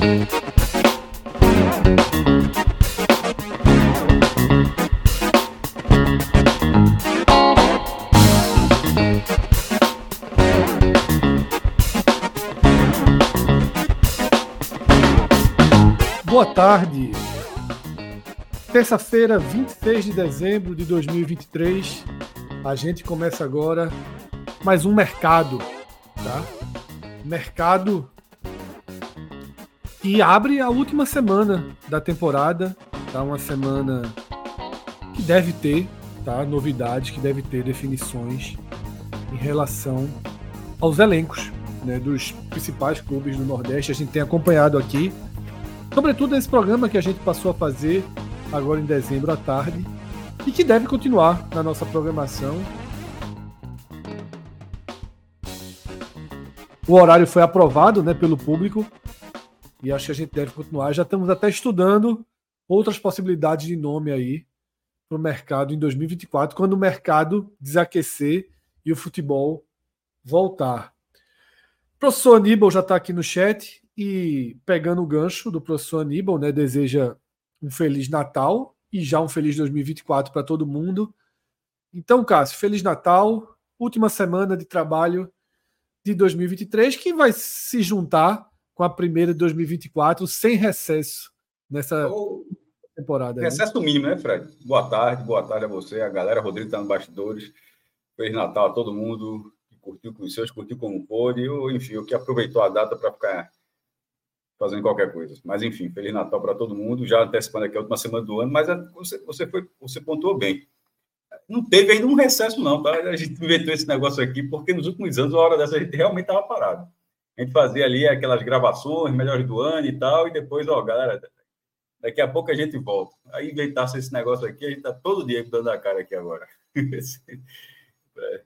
Boa tarde. Terça-feira, 26 de dezembro de 2023. A gente começa agora mais um mercado, tá? Mercado que abre a última semana da temporada, tá? Uma semana que deve ter, tá? Novidades, que deve ter definições em relação aos elencos, né? Dos principais clubes do Nordeste. A gente tem acompanhado aqui Sobretudo nesse programa que a gente passou a fazer agora em dezembro à tarde e que deve continuar na nossa programação. O horário foi aprovado né, pelo público e acho que a gente deve continuar. Já estamos até estudando outras possibilidades de nome aí para o mercado em 2024, quando o mercado desaquecer e o futebol voltar. O professor Aníbal já está aqui no chat. E pegando o gancho do professor Aníbal, né, deseja um feliz Natal e já um feliz 2024 para todo mundo. Então, Cássio, feliz Natal, última semana de trabalho de 2023 que vai se juntar com a primeira de 2024 sem recesso nessa oh, temporada. Né? Recesso né? mínimo, né, Fred? Boa tarde, boa tarde a você, a galera. Rodrigo está nos bastidores. Feliz Natal a todo mundo que curtiu com os seus, curtiu como pôde, ou enfim, o que aproveitou a data para ficar fazendo qualquer coisa. Mas, enfim, Feliz Natal para todo mundo, já antecipando aqui a última semana do ano, mas é, você, você, foi, você pontuou bem. Não teve ainda um recesso, não, tá? A gente inventou esse negócio aqui, porque nos últimos anos, a hora dessa, a gente realmente estava parado. A gente fazia ali aquelas gravações, melhores do ano e tal, e depois, ó, galera, daqui a pouco a gente volta. Aí inventasse esse negócio aqui, a gente está todo dia dando a cara aqui agora. é.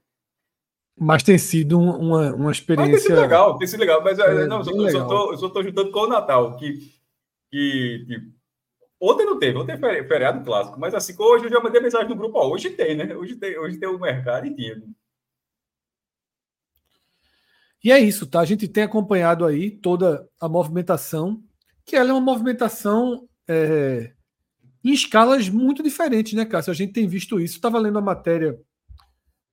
Mas tem sido uma, uma experiência. Mas tem sido legal, tem sido legal. Mas é, não, eu, só, eu só estou juntando com o Natal, que, que, que, ontem não teve, ontem é feriado clássico, mas assim, hoje eu já mandei mensagem no grupo, ó, hoje tem, né? Hoje tem, hoje tem o mercado e tinha. E é isso, tá? A gente tem acompanhado aí toda a movimentação, que ela é uma movimentação é, em escalas muito diferentes, né, Cássio? A gente tem visto isso. Estava lendo a matéria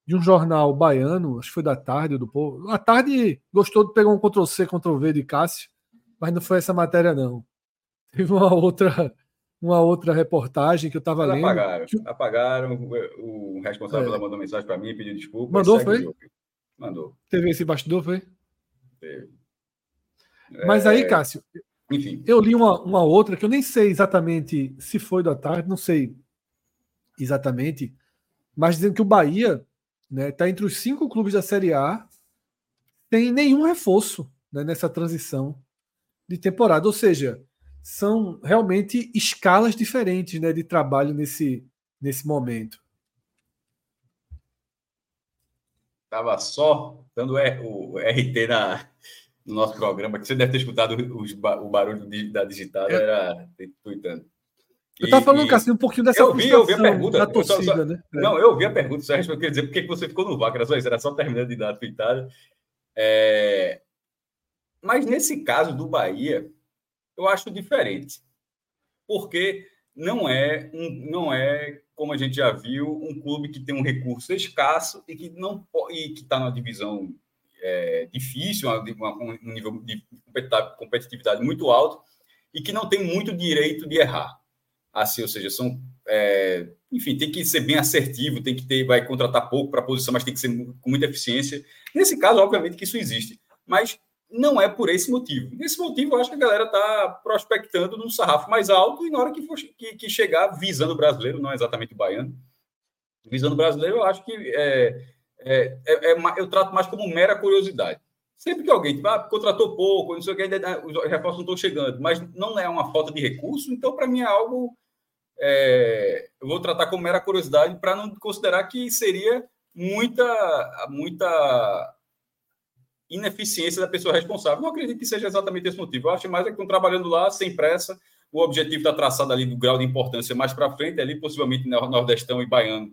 de um jornal baiano, acho que foi da tarde do povo. A tarde gostou de pegar um Ctrl C, Ctrl V de Cássio, mas não foi essa matéria, não. Teve uma outra, uma outra reportagem que eu estava lendo. Apagaram, que... apagaram. O responsável é. mandou mensagem para mim, pediu desculpa. Mandou, foi? Mandou. Teve esse bastidor, foi? Teve. Mas aí, é, Cássio, enfim. Eu li uma, uma outra que eu nem sei exatamente se foi da tarde, não sei exatamente, mas dizendo que o Bahia né? Está entre os cinco clubes da Série A, tem nenhum reforço né, nessa transição de temporada. Ou seja, são realmente escalas diferentes né, de trabalho nesse, nesse momento. Estava só dando o RT na, no nosso programa, que você deve ter escutado os, o barulho da digital, é. era tweetando. Eu estava falando, Cassinho, um pouquinho dessa eu vi, eu vi a pergunta. da torcida, só, só, né? Não, eu vi a pergunta, só eu queria dizer por que você ficou no vácuo, era só isso, era só terminando de dar a tweetada. É... Mas nesse caso do Bahia, eu acho diferente. Porque não é, um, não é, como a gente já viu, um clube que tem um recurso escasso e que não e que está numa divisão é, difícil, uma, um nível de competitividade muito alto e que não tem muito direito de errar assim, ou seja, são é, enfim, tem que ser bem assertivo, tem que ter, vai contratar pouco para a posição, mas tem que ser com muita eficiência. Nesse caso, obviamente que isso existe, mas não é por esse motivo. Nesse motivo, eu acho que a galera está prospectando num sarrafo mais alto e na hora que, for, que, que, chegar visando o brasileiro, não exatamente o baiano, visando o brasileiro, eu acho que é, é, é, é, eu trato mais como mera curiosidade. Sempre que alguém ah, contratou pouco, não sei o que, ainda, os reforços não estão chegando, mas não é uma falta de recurso, então para mim é algo. É, eu vou tratar como mera curiosidade para não considerar que seria muita, muita ineficiência da pessoa responsável. Não acredito que seja exatamente esse motivo. Eu acho mais é que estão trabalhando lá sem pressa. O objetivo está traçado ali do grau de importância mais para frente, ali possivelmente Nordestão e Baiano.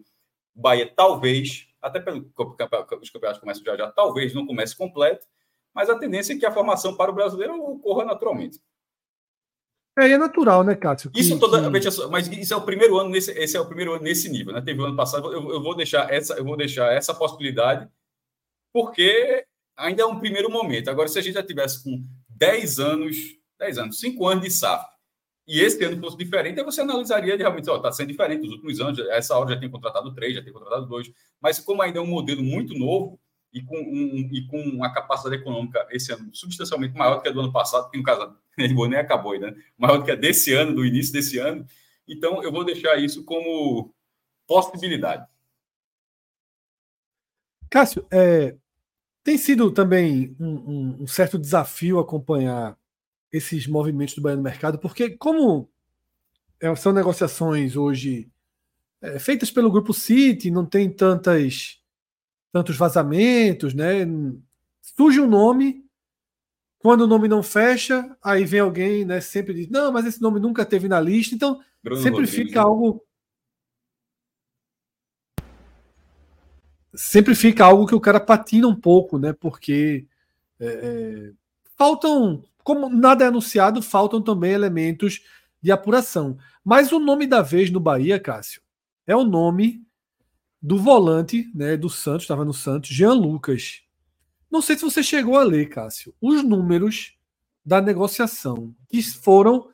Bahia talvez, até pelo os campeonatos começam já já, talvez não comece completo, mas a tendência é que a formação para o brasileiro ocorra naturalmente. É, é natural, né, Cássio? Que, isso toda, que... mas isso é o primeiro ano nesse, esse é o primeiro ano nesse nível, né? Teve o ano passado, eu, eu, vou deixar essa, eu vou deixar essa possibilidade, porque ainda é um primeiro momento. Agora, se a gente já tivesse com 10 anos, 10 anos, 5 anos de SAF, e esse ano fosse diferente, aí você analisaria realmente, está sendo diferente nos últimos anos, essa hora já tem contratado três, já tem contratado dois, mas como ainda é um modelo muito novo, e com, um, e com uma capacidade econômica esse ano substancialmente maior do que a do ano passado, que no caso nem acabou ainda, né? maior do que a desse ano, do início desse ano. Então, eu vou deixar isso como possibilidade. Cássio, é, tem sido também um, um, um, certo desafio acompanhar esses movimentos do Bahia no mercado, porque como é, são negociações hoje é, feitas pelo Grupo City, não tem tantas tantos vazamentos, né? Surge um nome, quando o nome não fecha, aí vem alguém, né? Sempre diz, não, mas esse nome nunca teve na lista, então Bruno sempre Rodrigues, fica né? algo. Sempre fica algo que o cara patina um pouco, né? Porque é, é, faltam, como nada é anunciado, faltam também elementos de apuração. Mas o nome da vez no Bahia, Cássio, é o nome do volante, né, do Santos, estava no Santos, Jean Lucas. Não sei se você chegou a ler, Cássio, os números da negociação que foram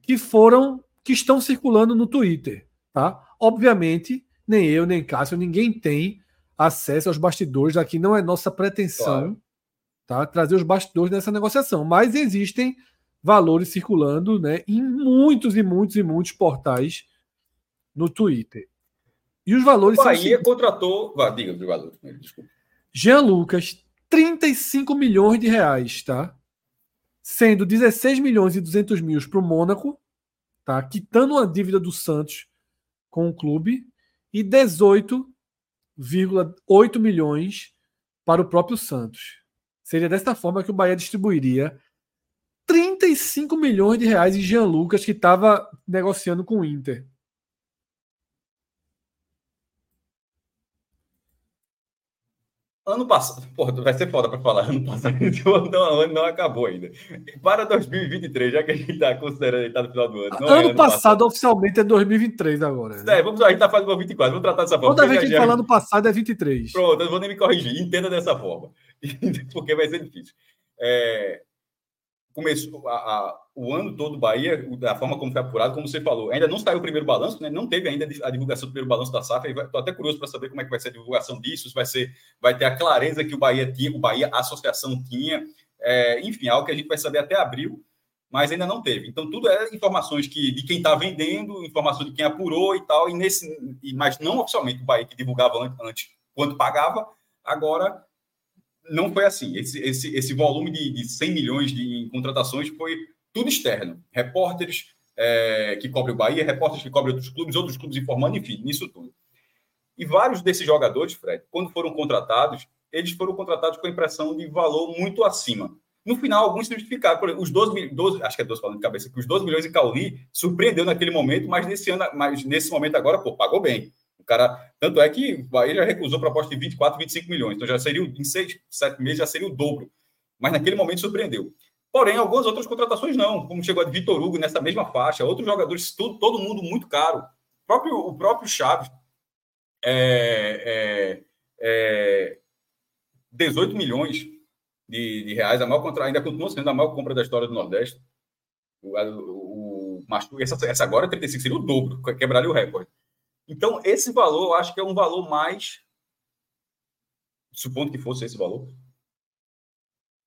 que foram que estão circulando no Twitter, tá? Obviamente, nem eu nem Cássio, ninguém tem acesso aos bastidores, aqui não é nossa pretensão, claro. tá? Trazer os bastidores dessa negociação, mas existem valores circulando, né, em muitos e muitos e muitos portais no Twitter. E os valores o Bahia são... contratou. Vá, diga os valores, desculpa. Jean Lucas, 35 milhões de reais, tá? Sendo 16 milhões e 200 mil para o Mônaco, tá? Quitando uma dívida do Santos com o clube, e 18,8 milhões para o próprio Santos. Seria desta forma que o Bahia distribuiria 35 milhões de reais em Jean Lucas, que estava negociando com o Inter. Ano passado, porra, vai ser foda para falar. Ano passado, o ano não acabou ainda. Para 2023, já que a gente está considerando que tá no final do ano. ano, é ano passado, passado, oficialmente, é 2023 agora. Né? É, vamos, a gente está fazendo 24, vamos tratar dessa forma. Toda vez que a gente fala ano passado é 23. Pronto, eu não vou nem me corrigir. Entenda dessa forma. Porque vai ser difícil. É, começou a, a, o ano todo Bahia, da forma como foi apurado, como você falou, ainda não saiu o primeiro balanço, né? não teve ainda a divulgação do primeiro balanço da SAF. Estou até curioso para saber como é que vai ser a divulgação disso, se vai ser, vai ter a clareza que o Bahia tinha, o Bahia a associação tinha, é, enfim, algo que a gente vai saber até abril, mas ainda não teve. Então tudo é informações que de quem está vendendo, informação de quem apurou e tal, e nesse, mas não oficialmente o Bahia que divulgava antes quanto pagava, agora não foi assim. Esse, esse, esse volume de, de 100 milhões de contratações foi tudo externo. Repórteres é, que cobrem o Bahia, repórteres que cobrem outros clubes, outros clubes informando, enfim, nisso tudo. E vários desses jogadores, Fred, quando foram contratados, eles foram contratados com a impressão de valor muito acima. No final, alguns se justificaram. Por exemplo, os 12, 12, acho que é 12 falando de cabeça, que os 12 milhões em Cauli surpreendeu naquele momento, mas nesse ano, mas nesse momento agora, pô, pagou bem cara, tanto é que o Bahia já recusou proposta de 24, 25 milhões. Então já seria, em seis, sete meses, já seria o dobro. Mas naquele momento surpreendeu. Porém, algumas outras contratações não, como chegou a de Vitor Hugo nessa mesma faixa, outros jogadores, tudo, todo mundo muito caro. O próprio, o próprio Chaves, é, é, é 18 milhões de, de, reais, a maior contra, ainda continua sendo a maior compra da história do Nordeste. O, o, o essa, essa agora, 35, seria o dobro, quebraria o recorde. Então, esse valor, eu acho que é um valor mais. Supondo que fosse esse valor,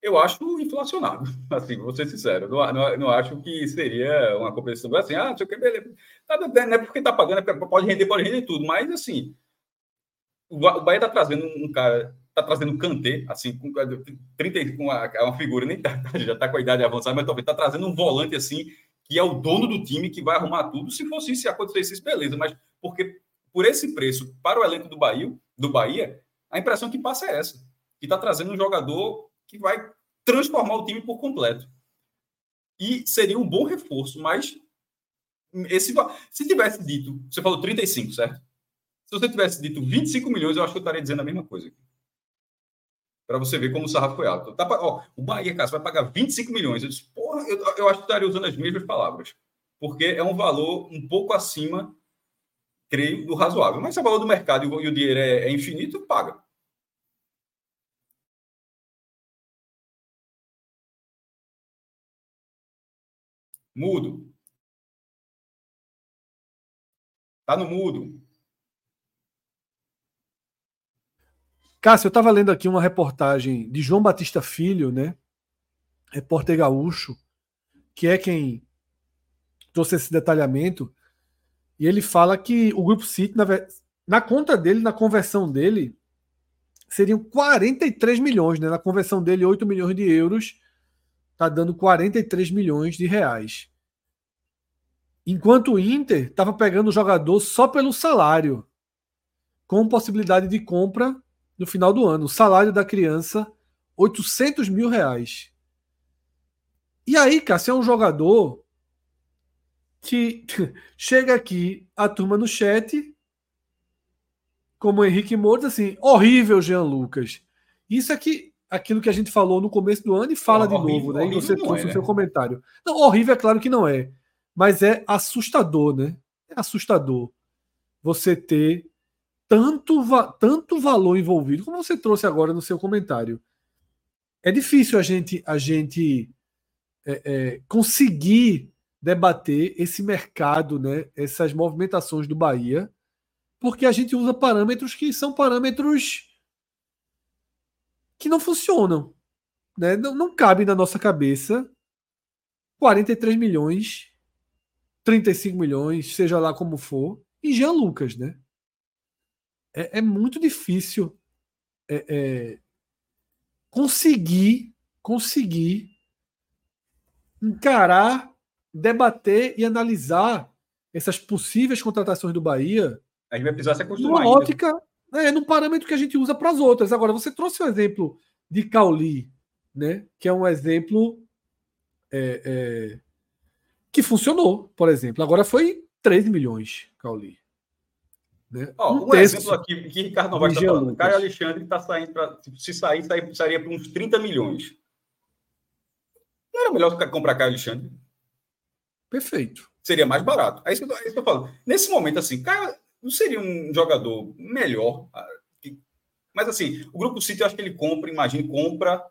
eu acho inflacionado, assim, vou ser sincero. Não, não, não acho que seria uma competição assim, ah, não sei o beleza. Não é porque está pagando, é pode render, pode render tudo, mas assim, o Bahia está trazendo um cara, está trazendo um Kanté, assim, com, 30, com uma, uma figura, nem tá, já está com a idade avançada, mas talvez está trazendo um volante assim, que é o dono do time, que vai arrumar tudo. Se fosse isso, se acontecesse isso, beleza, mas porque por esse preço para o elenco do Bahia, do Bahia, a impressão que passa é essa, que está trazendo um jogador que vai transformar o time por completo. E seria um bom reforço, mas esse, se tivesse dito, você falou 35, certo? Se você tivesse dito 25 milhões, eu acho que eu estaria dizendo a mesma coisa. Para você ver como o sarrafo foi alto. Tá, ó, o Bahia, cara, vai pagar 25 milhões. Eu disse, porra, eu, eu acho que estaria usando as mesmas palavras. Porque é um valor um pouco acima, creio, do razoável. Mas se o valor do mercado e o, dinheiro é, é infinito, paga. Mudo. Tá no mudo. Cássio, eu estava lendo aqui uma reportagem de João Batista Filho, né? Repórter gaúcho, que é quem trouxe esse detalhamento. E ele fala que o Grupo City, na, na conta dele, na conversão dele, seriam 43 milhões, né? Na conversão dele, 8 milhões de euros, tá dando 43 milhões de reais. Enquanto o Inter estava pegando o jogador só pelo salário, com possibilidade de compra no final do ano. O salário da criança, 800 mil reais. E aí, Cássio, é um jogador que chega aqui, a turma no chat, como o Henrique Moura, assim, horrível, Jean Lucas. Isso aqui, aquilo que a gente falou no começo do ano e fala de horrível, novo, né? E você trouxe é, o seu né? comentário. Não, horrível é claro que não é, mas é assustador, né? É assustador você ter tanto, tanto valor envolvido, como você trouxe agora no seu comentário. É difícil a gente, a gente é, é, conseguir debater esse mercado, né, essas movimentações do Bahia, porque a gente usa parâmetros que são parâmetros que não funcionam. Né? Não, não cabe na nossa cabeça 43 milhões, 35 milhões, seja lá como for, e Jean Lucas, né? é, é muito difícil é, é, conseguir, conseguir encarar, debater e analisar essas possíveis contratações do Bahia. A gente vai precisar se acostumar. Numa ótica, é, num parâmetro que a gente usa para as outras. Agora, você trouxe o um exemplo de Cauli, né? Que é um exemplo é, é, que funcionou, por exemplo. Agora foi 3 milhões, Cauli. Né? Ó, um, um exemplo aqui que Ricardo Novaes está falando. Caio Alexandre está saindo para. Se sair, sair, sairia para uns 30 milhões. Não era melhor comprar Caio Alexandre? Perfeito. Seria mais barato. É isso que eu estou falando. Nesse momento, assim, Caio não seria um jogador melhor. Ah, mas assim, o Grupo City, eu acho que ele compra, imagine, compra.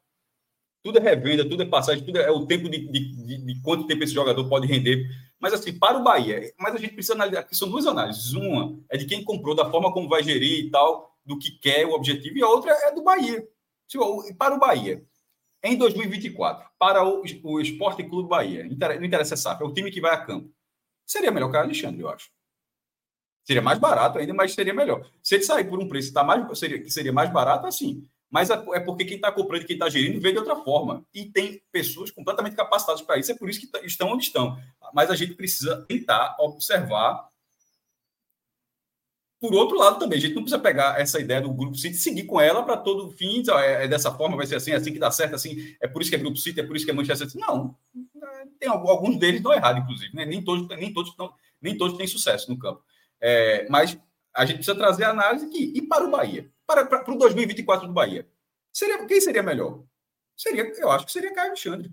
Tudo é revenda, tudo é passagem, tudo é o tempo de, de, de, de quanto tempo esse jogador pode render mas assim, para o Bahia, mas a gente precisa analisar, aqui são duas análises. Uma é de quem comprou, da forma como vai gerir e tal, do que quer, o objetivo, e a outra é do Bahia. Para o Bahia, em 2024, para o, o Esporte Clube Bahia, não interessa essa é o time que vai a campo. Seria melhor que o Alexandre, eu acho. Seria mais barato ainda, mas seria melhor. Se ele sair por um preço que, tá mais, seria, seria mais barato, assim, mas é, é porque quem está comprando, quem está gerindo, vê de outra forma. E tem pessoas completamente capacitadas para isso, é por isso que tá, estão onde estão. Mas a gente precisa tentar observar. Por outro lado, também, a gente não precisa pegar essa ideia do Grupo City e seguir com ela para todo fim, é, é, dessa forma, vai ser assim, é assim que dá certo, assim, é por isso que é Grupo City, é por isso que é Manchester City. Não, tem alguns deles estão errados, inclusive, né? nem, todos, nem, todos nem todos têm sucesso no campo. É, mas a gente precisa trazer a análise aqui. E para o Bahia? para, para, para o 2024 do Bahia. Seria, quem seria melhor? Seria, eu acho que seria Caio Alexandre.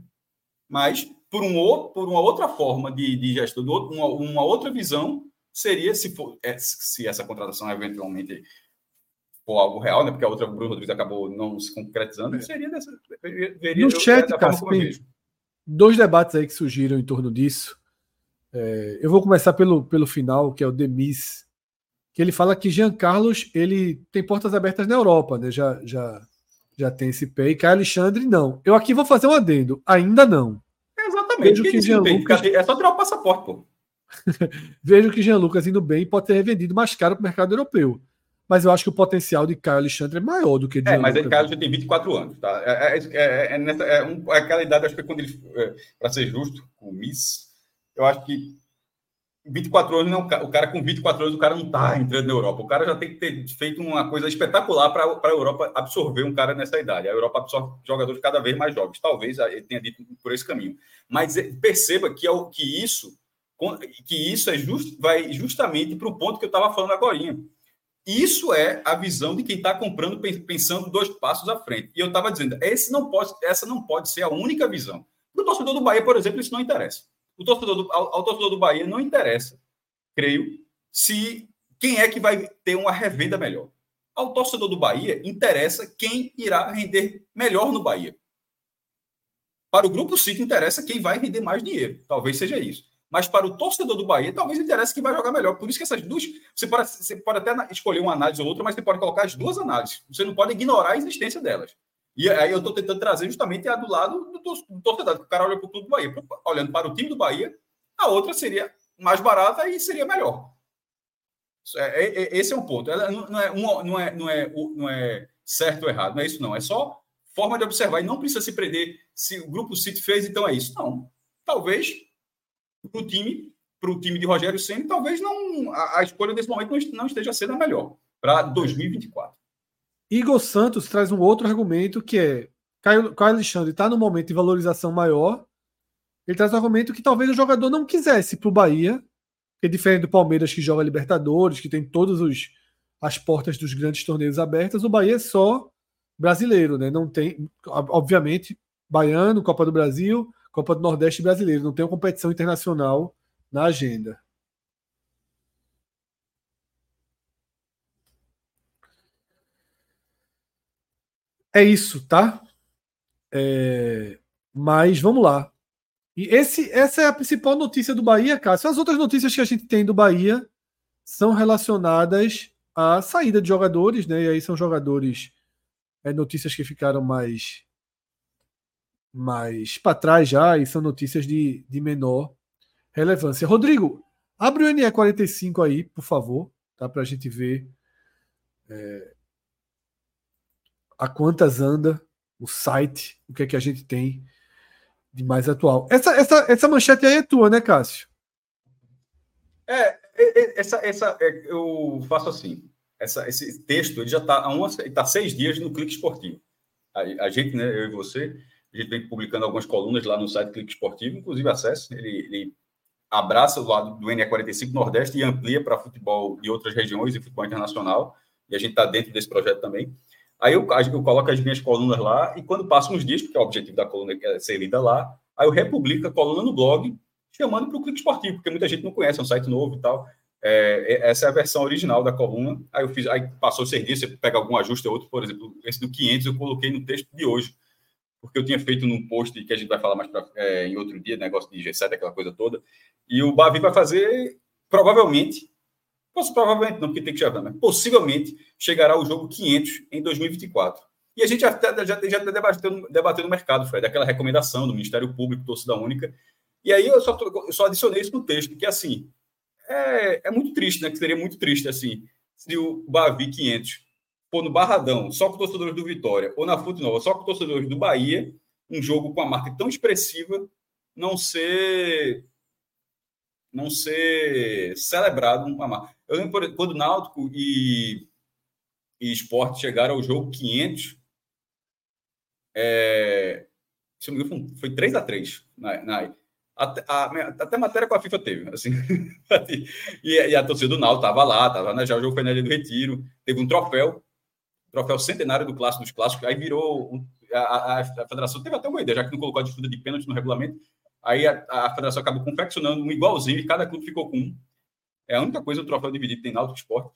Mas, por, um por uma outra forma de, de gestão, uma, uma outra visão, seria, se, for, é, se essa contratação eventualmente for algo real, né? porque a outra, o Bruno Rodrigues acabou não se concretizando, é. seria dessa. Veria, no chat, cara, dois debates aí que surgiram em torno disso. É, eu vou começar pelo, pelo final, que é o Demis que ele fala que Jean Carlos ele tem portas abertas na Europa, né? Já, já, já tem esse pé. E Caio Alexandre, não. Eu aqui vou fazer um adendo. Ainda não. É exatamente. Vejo que Jean Lucas... É só tirar o passaporte, pô. Vejo que Jean Lucas indo bem pode ter revendido mais caro para o mercado europeu. mas eu acho que o potencial de Caio Alexandre é maior do que de É, mas ele, Caio já tem 24 anos, tá? É, é, é, é, nessa, é, um, é aquela idade, acho que quando ele, é, para ser justo com o Miss, eu acho que 24 anos, não, o cara com 24 anos, o cara não está entrando na Europa. O cara já tem que ter feito uma coisa espetacular para a Europa absorver um cara nessa idade. A Europa absorve jogadores cada vez mais jovens. Talvez ele tenha dito por esse caminho. Mas perceba que, é o, que isso que isso é just, vai justamente para o ponto que eu estava falando agora. Isso é a visão de quem está comprando pensando dois passos à frente. E eu estava dizendo, esse não pode, essa não pode ser a única visão. Para o torcedor do Bahia, por exemplo, isso não interessa. O torcedor do, ao, ao torcedor do Bahia não interessa, creio, se quem é que vai ter uma revenda melhor. Ao torcedor do Bahia interessa quem irá render melhor no Bahia. Para o grupo City interessa quem vai render mais dinheiro. Talvez seja isso. Mas para o torcedor do Bahia, talvez interesse que vai jogar melhor. Por isso que essas duas. Você pode, você pode até escolher uma análise ou outra, mas você pode colocar as duas análises. Você não pode ignorar a existência delas. E aí eu estou tentando trazer justamente a do lado do, torcedor, que o cara olha para o clube do Bahia. Olhando para o time do Bahia, a outra seria mais barata e seria melhor. É, é, é, esse é um ponto. Ela não é, não, é, não, é, não é certo ou errado, não é isso, não. É só forma de observar e não precisa se prender se o grupo City fez, então é isso. Não. Talvez para o time, para o time de Rogério Senna, talvez não a, a, escolha desse momento não, esteja sendo a melhor para 2024. Igor Santos traz um outro argumento que é Caio, Caio Alexandre está no momento de valorização maior. Ele traz um argumento que talvez o jogador não quisesse para o Bahia, que é diferente do Palmeiras que joga Libertadores, que tem todas as portas dos grandes torneios abertas. O Bahia é só brasileiro, né? Não tem, obviamente, baiano, Copa do Brasil, Copa do Nordeste brasileiro. Não tem uma competição internacional na agenda. É isso, tá? É... Mas vamos lá. E esse, essa é a principal notícia do Bahia, Cássio. As outras notícias que a gente tem do Bahia são relacionadas à saída de jogadores, né? E aí são jogadores, é, notícias que ficaram mais mais para trás já e são notícias de, de menor relevância. Rodrigo, abre o NE45 aí, por favor, tá? Para a gente ver é, a quantas anda o site, o que é que a gente tem de mais atual. Essa, essa, essa manchete aí é tua, né, Cássio? É, essa, essa, é, eu faço assim. Essa, esse texto ele já está há tá seis dias no Clique Esportivo. A, a, gente, né, eu e você, a gente vem publicando algumas colunas lá no site Clique Esportivo, inclusive acesso. Ele, ele abraça o lado do NE45 Nordeste e amplia para futebol de outras regiões e futebol internacional. E a gente está dentro desse projeto também. Aí eu, eu coloco as minhas colunas lá e quando passam uns dias, porque o objetivo da coluna é ser lida lá, aí eu republico a coluna no blog, chamando para o Clique Esportivo, porque muita gente não conhece, é um site novo e tal. É, é essa é a versão original da coluna. Aí eu fiz, aí passou seis dias, você pega algum ajuste ou outro, por exemplo, esse do 500 eu coloquei no texto de hoje, porque eu tinha feito num post que a gente vai falar mais pra, é, em outro dia, negócio de G7, aquela coisa toda. E o Bavi vai fazer, provavelmente, Posso, provavelmente não, porque tem que chegar, mas possivelmente chegará o jogo 500 em 2024. E a gente já já, já debateu, debateu no mercado, Fred, aquela recomendação do Ministério Público, torcida única. E aí eu só, eu só adicionei isso no texto, que assim, é, é muito triste, né? Que seria muito triste, assim, se o Bavi 500 for no Barradão, só com torcedores do Vitória, ou na Fute Nova, só com torcedores do Bahia, um jogo com a marca tão expressiva, não ser não ser celebrado uma marca. Eu lembro quando Náutico e, e Esporte chegaram ao jogo 500, é, se não me engano, foi 3 a 3 na, na até, a, até matéria com a FIFA teve, assim. e, e, a torcida do Náutico estava lá, estava né, já o jogo foi na Ilha do Retiro, teve um troféu, troféu centenário do clássico dos clássicos, aí virou um, a, a, a, federação teve até uma ideia, já que não colocou a disputa de pênalti no regulamento, aí a, a federação acabou confeccionando um igualzinho e cada clube ficou com um. É a única coisa do troféu dividido tem Náutico Esporte.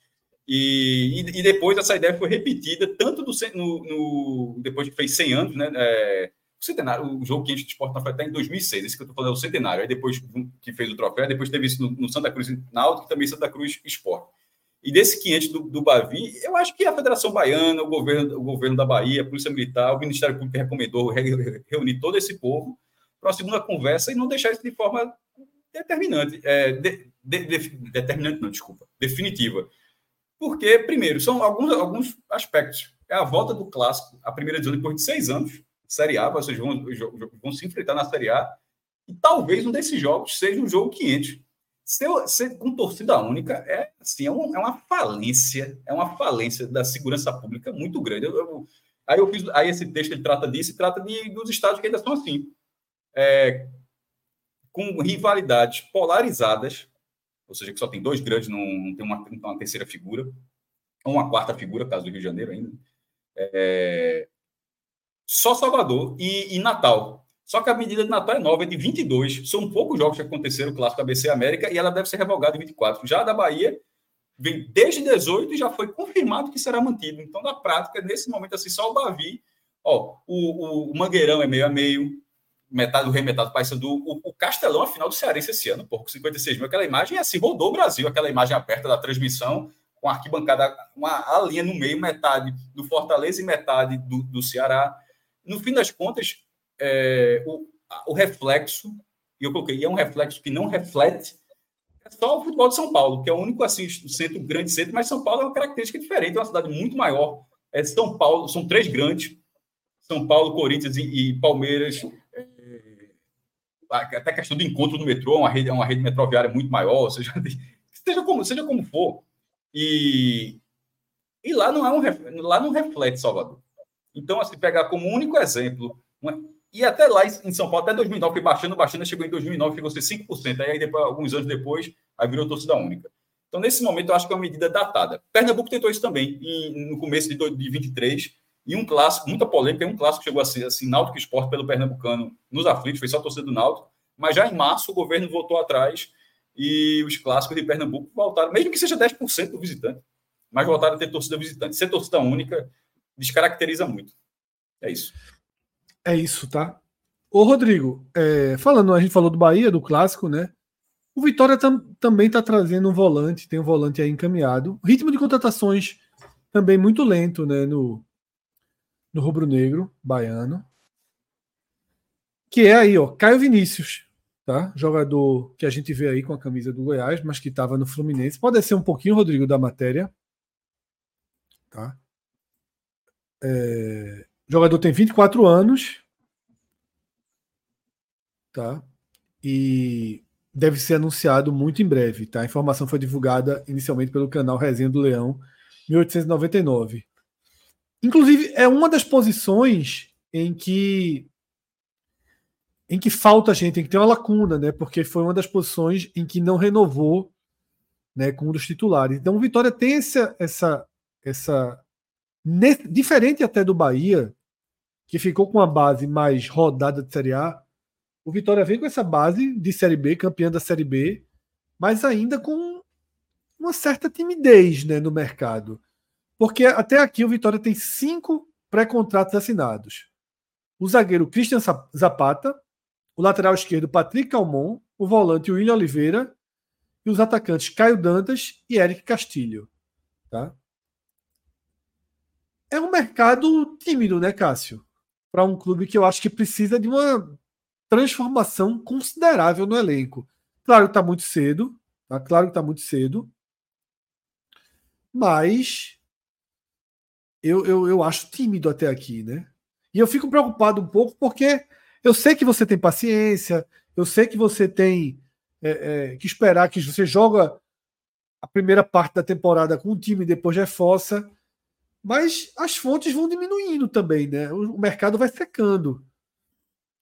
E, e, e, depois essa ideia foi repetida tanto no, no, depois que fez 100 anos, né? É, o centenário, o jogo 500 de esporte foi até em 2006, esse que eu estou falando é o centenário. Aí depois que fez o troféu, depois teve isso no, no Santa Cruz Náutico e também Santa Cruz Esporte. E desse 500 do, do Bavi, eu acho que a Federação Baiana, o governo, o governo da Bahia, a Polícia Militar, o Ministério Público recomendou reunir todo esse povo para uma segunda conversa e não deixar isso de forma determinante. É, de, de, de, determinante, não, desculpa, definitiva. Porque, primeiro, são alguns, alguns aspectos. É a volta do clássico, a primeira divisão depois de seis anos, Série A, vocês vão, vão se enfrentar na Série A, e talvez um desses jogos seja um jogo 500. Ser, ser com torcida única é, assim, é, um, é, uma falência, é uma falência da segurança pública muito grande. Eu, eu, aí, eu fiz, aí esse texto ele trata disso e trata de, dos estados que ainda são assim. É, com rivalidades polarizadas, ou seja, que só tem dois grandes, não, não tem uma, uma, terceira figura, ou uma quarta figura, caso do Rio de Janeiro ainda. É, só Salvador e, e, Natal. Só que a medida de Natal é nova, é de 22. São poucos jogos que aconteceram, o clássico ABC América, e ela deve ser revogada em 24. Já a da Bahia vem desde 18 e já foi confirmado que será mantido. Então, na prática, nesse momento, assim, só o Bavi, ó, o, o Mangueirão é meio a meio, metade do Rei, metade do Paysandu. O, o Castelão, a final do Cearense esse ano, por 56 mil. Aquela imagem, assim, rodou o Brasil, aquela imagem aberta da transmissão, com a arquibancada, uma a linha no meio, metade do Fortaleza e metade do, do Ceará. No fim das contas, é, o, o reflexo, e eu coloquei, é um reflexo que não reflete é só o futebol de São Paulo, que é o único assim, centro, grande centro, mas São Paulo é uma característica diferente, é uma cidade muito maior. É São Paulo, são três grandes, São Paulo, Corinthians e, e Palmeiras, até a questão do encontro no metrô, uma rede, uma rede metroviária muito maior, seja, seja, como, seja como for. E, e lá não é um lá não reflete Salvador. Então, assim, pegar como único exemplo, e até lá em São Paulo, até 2009, foi baixando, baixando, chegou em 2009, chegou a ser 5%, aí depois, alguns anos depois, aí virou torcida única. Então, nesse momento, eu acho que é uma medida datada. Pernambuco tentou isso também, em, no começo de 2023, e um clássico, muita polêmica, um clássico chegou a ser assim, Náutico Esporte pelo Pernambucano nos aflitos, foi só a torcida do Náutico, mas já em março o governo voltou atrás e os clássicos de Pernambuco voltaram, mesmo que seja 10% do visitante, mas voltaram a ter torcida visitante. Ser torcida única descaracteriza muito. É isso. É isso, tá? Ô, Rodrigo, é, falando, a gente falou do Bahia, do clássico, né? O Vitória tam, também está trazendo um volante, tem um volante aí encaminhado. Ritmo de contratações também muito lento, né? No, no rubro-negro baiano. Que é aí, ó, Caio Vinícius, tá? Jogador que a gente vê aí com a camisa do Goiás, mas que estava no Fluminense. Pode ser um pouquinho, Rodrigo, da matéria. Tá? É... O jogador tem 24 anos. Tá? E deve ser anunciado muito em breve, tá? A informação foi divulgada inicialmente pelo canal Resenha do Leão, 1899. Inclusive, é uma das posições em que em que falta gente, em que tem uma lacuna, né? Porque foi uma das posições em que não renovou, né, com um dos titulares. Então, o Vitória tem essa essa essa diferente até do Bahia, que ficou com uma base mais rodada de Série A. O Vitória vem com essa base de Série B, campeã da Série B, mas ainda com uma certa timidez, né, no mercado. Porque até aqui o Vitória tem cinco pré-contratos assinados. O zagueiro Christian Zapata, o lateral esquerdo Patrick Calmon, o volante William Oliveira e os atacantes Caio Dantas e Eric Castilho. Tá? É um mercado tímido, né, Cássio? Para um clube que eu acho que precisa de uma transformação considerável no elenco. Claro que está muito cedo, tá? claro que está muito cedo, mas eu, eu, eu acho tímido até aqui, né? E eu fico preocupado um pouco porque eu sei que você tem paciência, eu sei que você tem é, é, que esperar que você joga a primeira parte da temporada com um time e depois reforça, mas as fontes vão diminuindo também, né? O, mercado vai secando.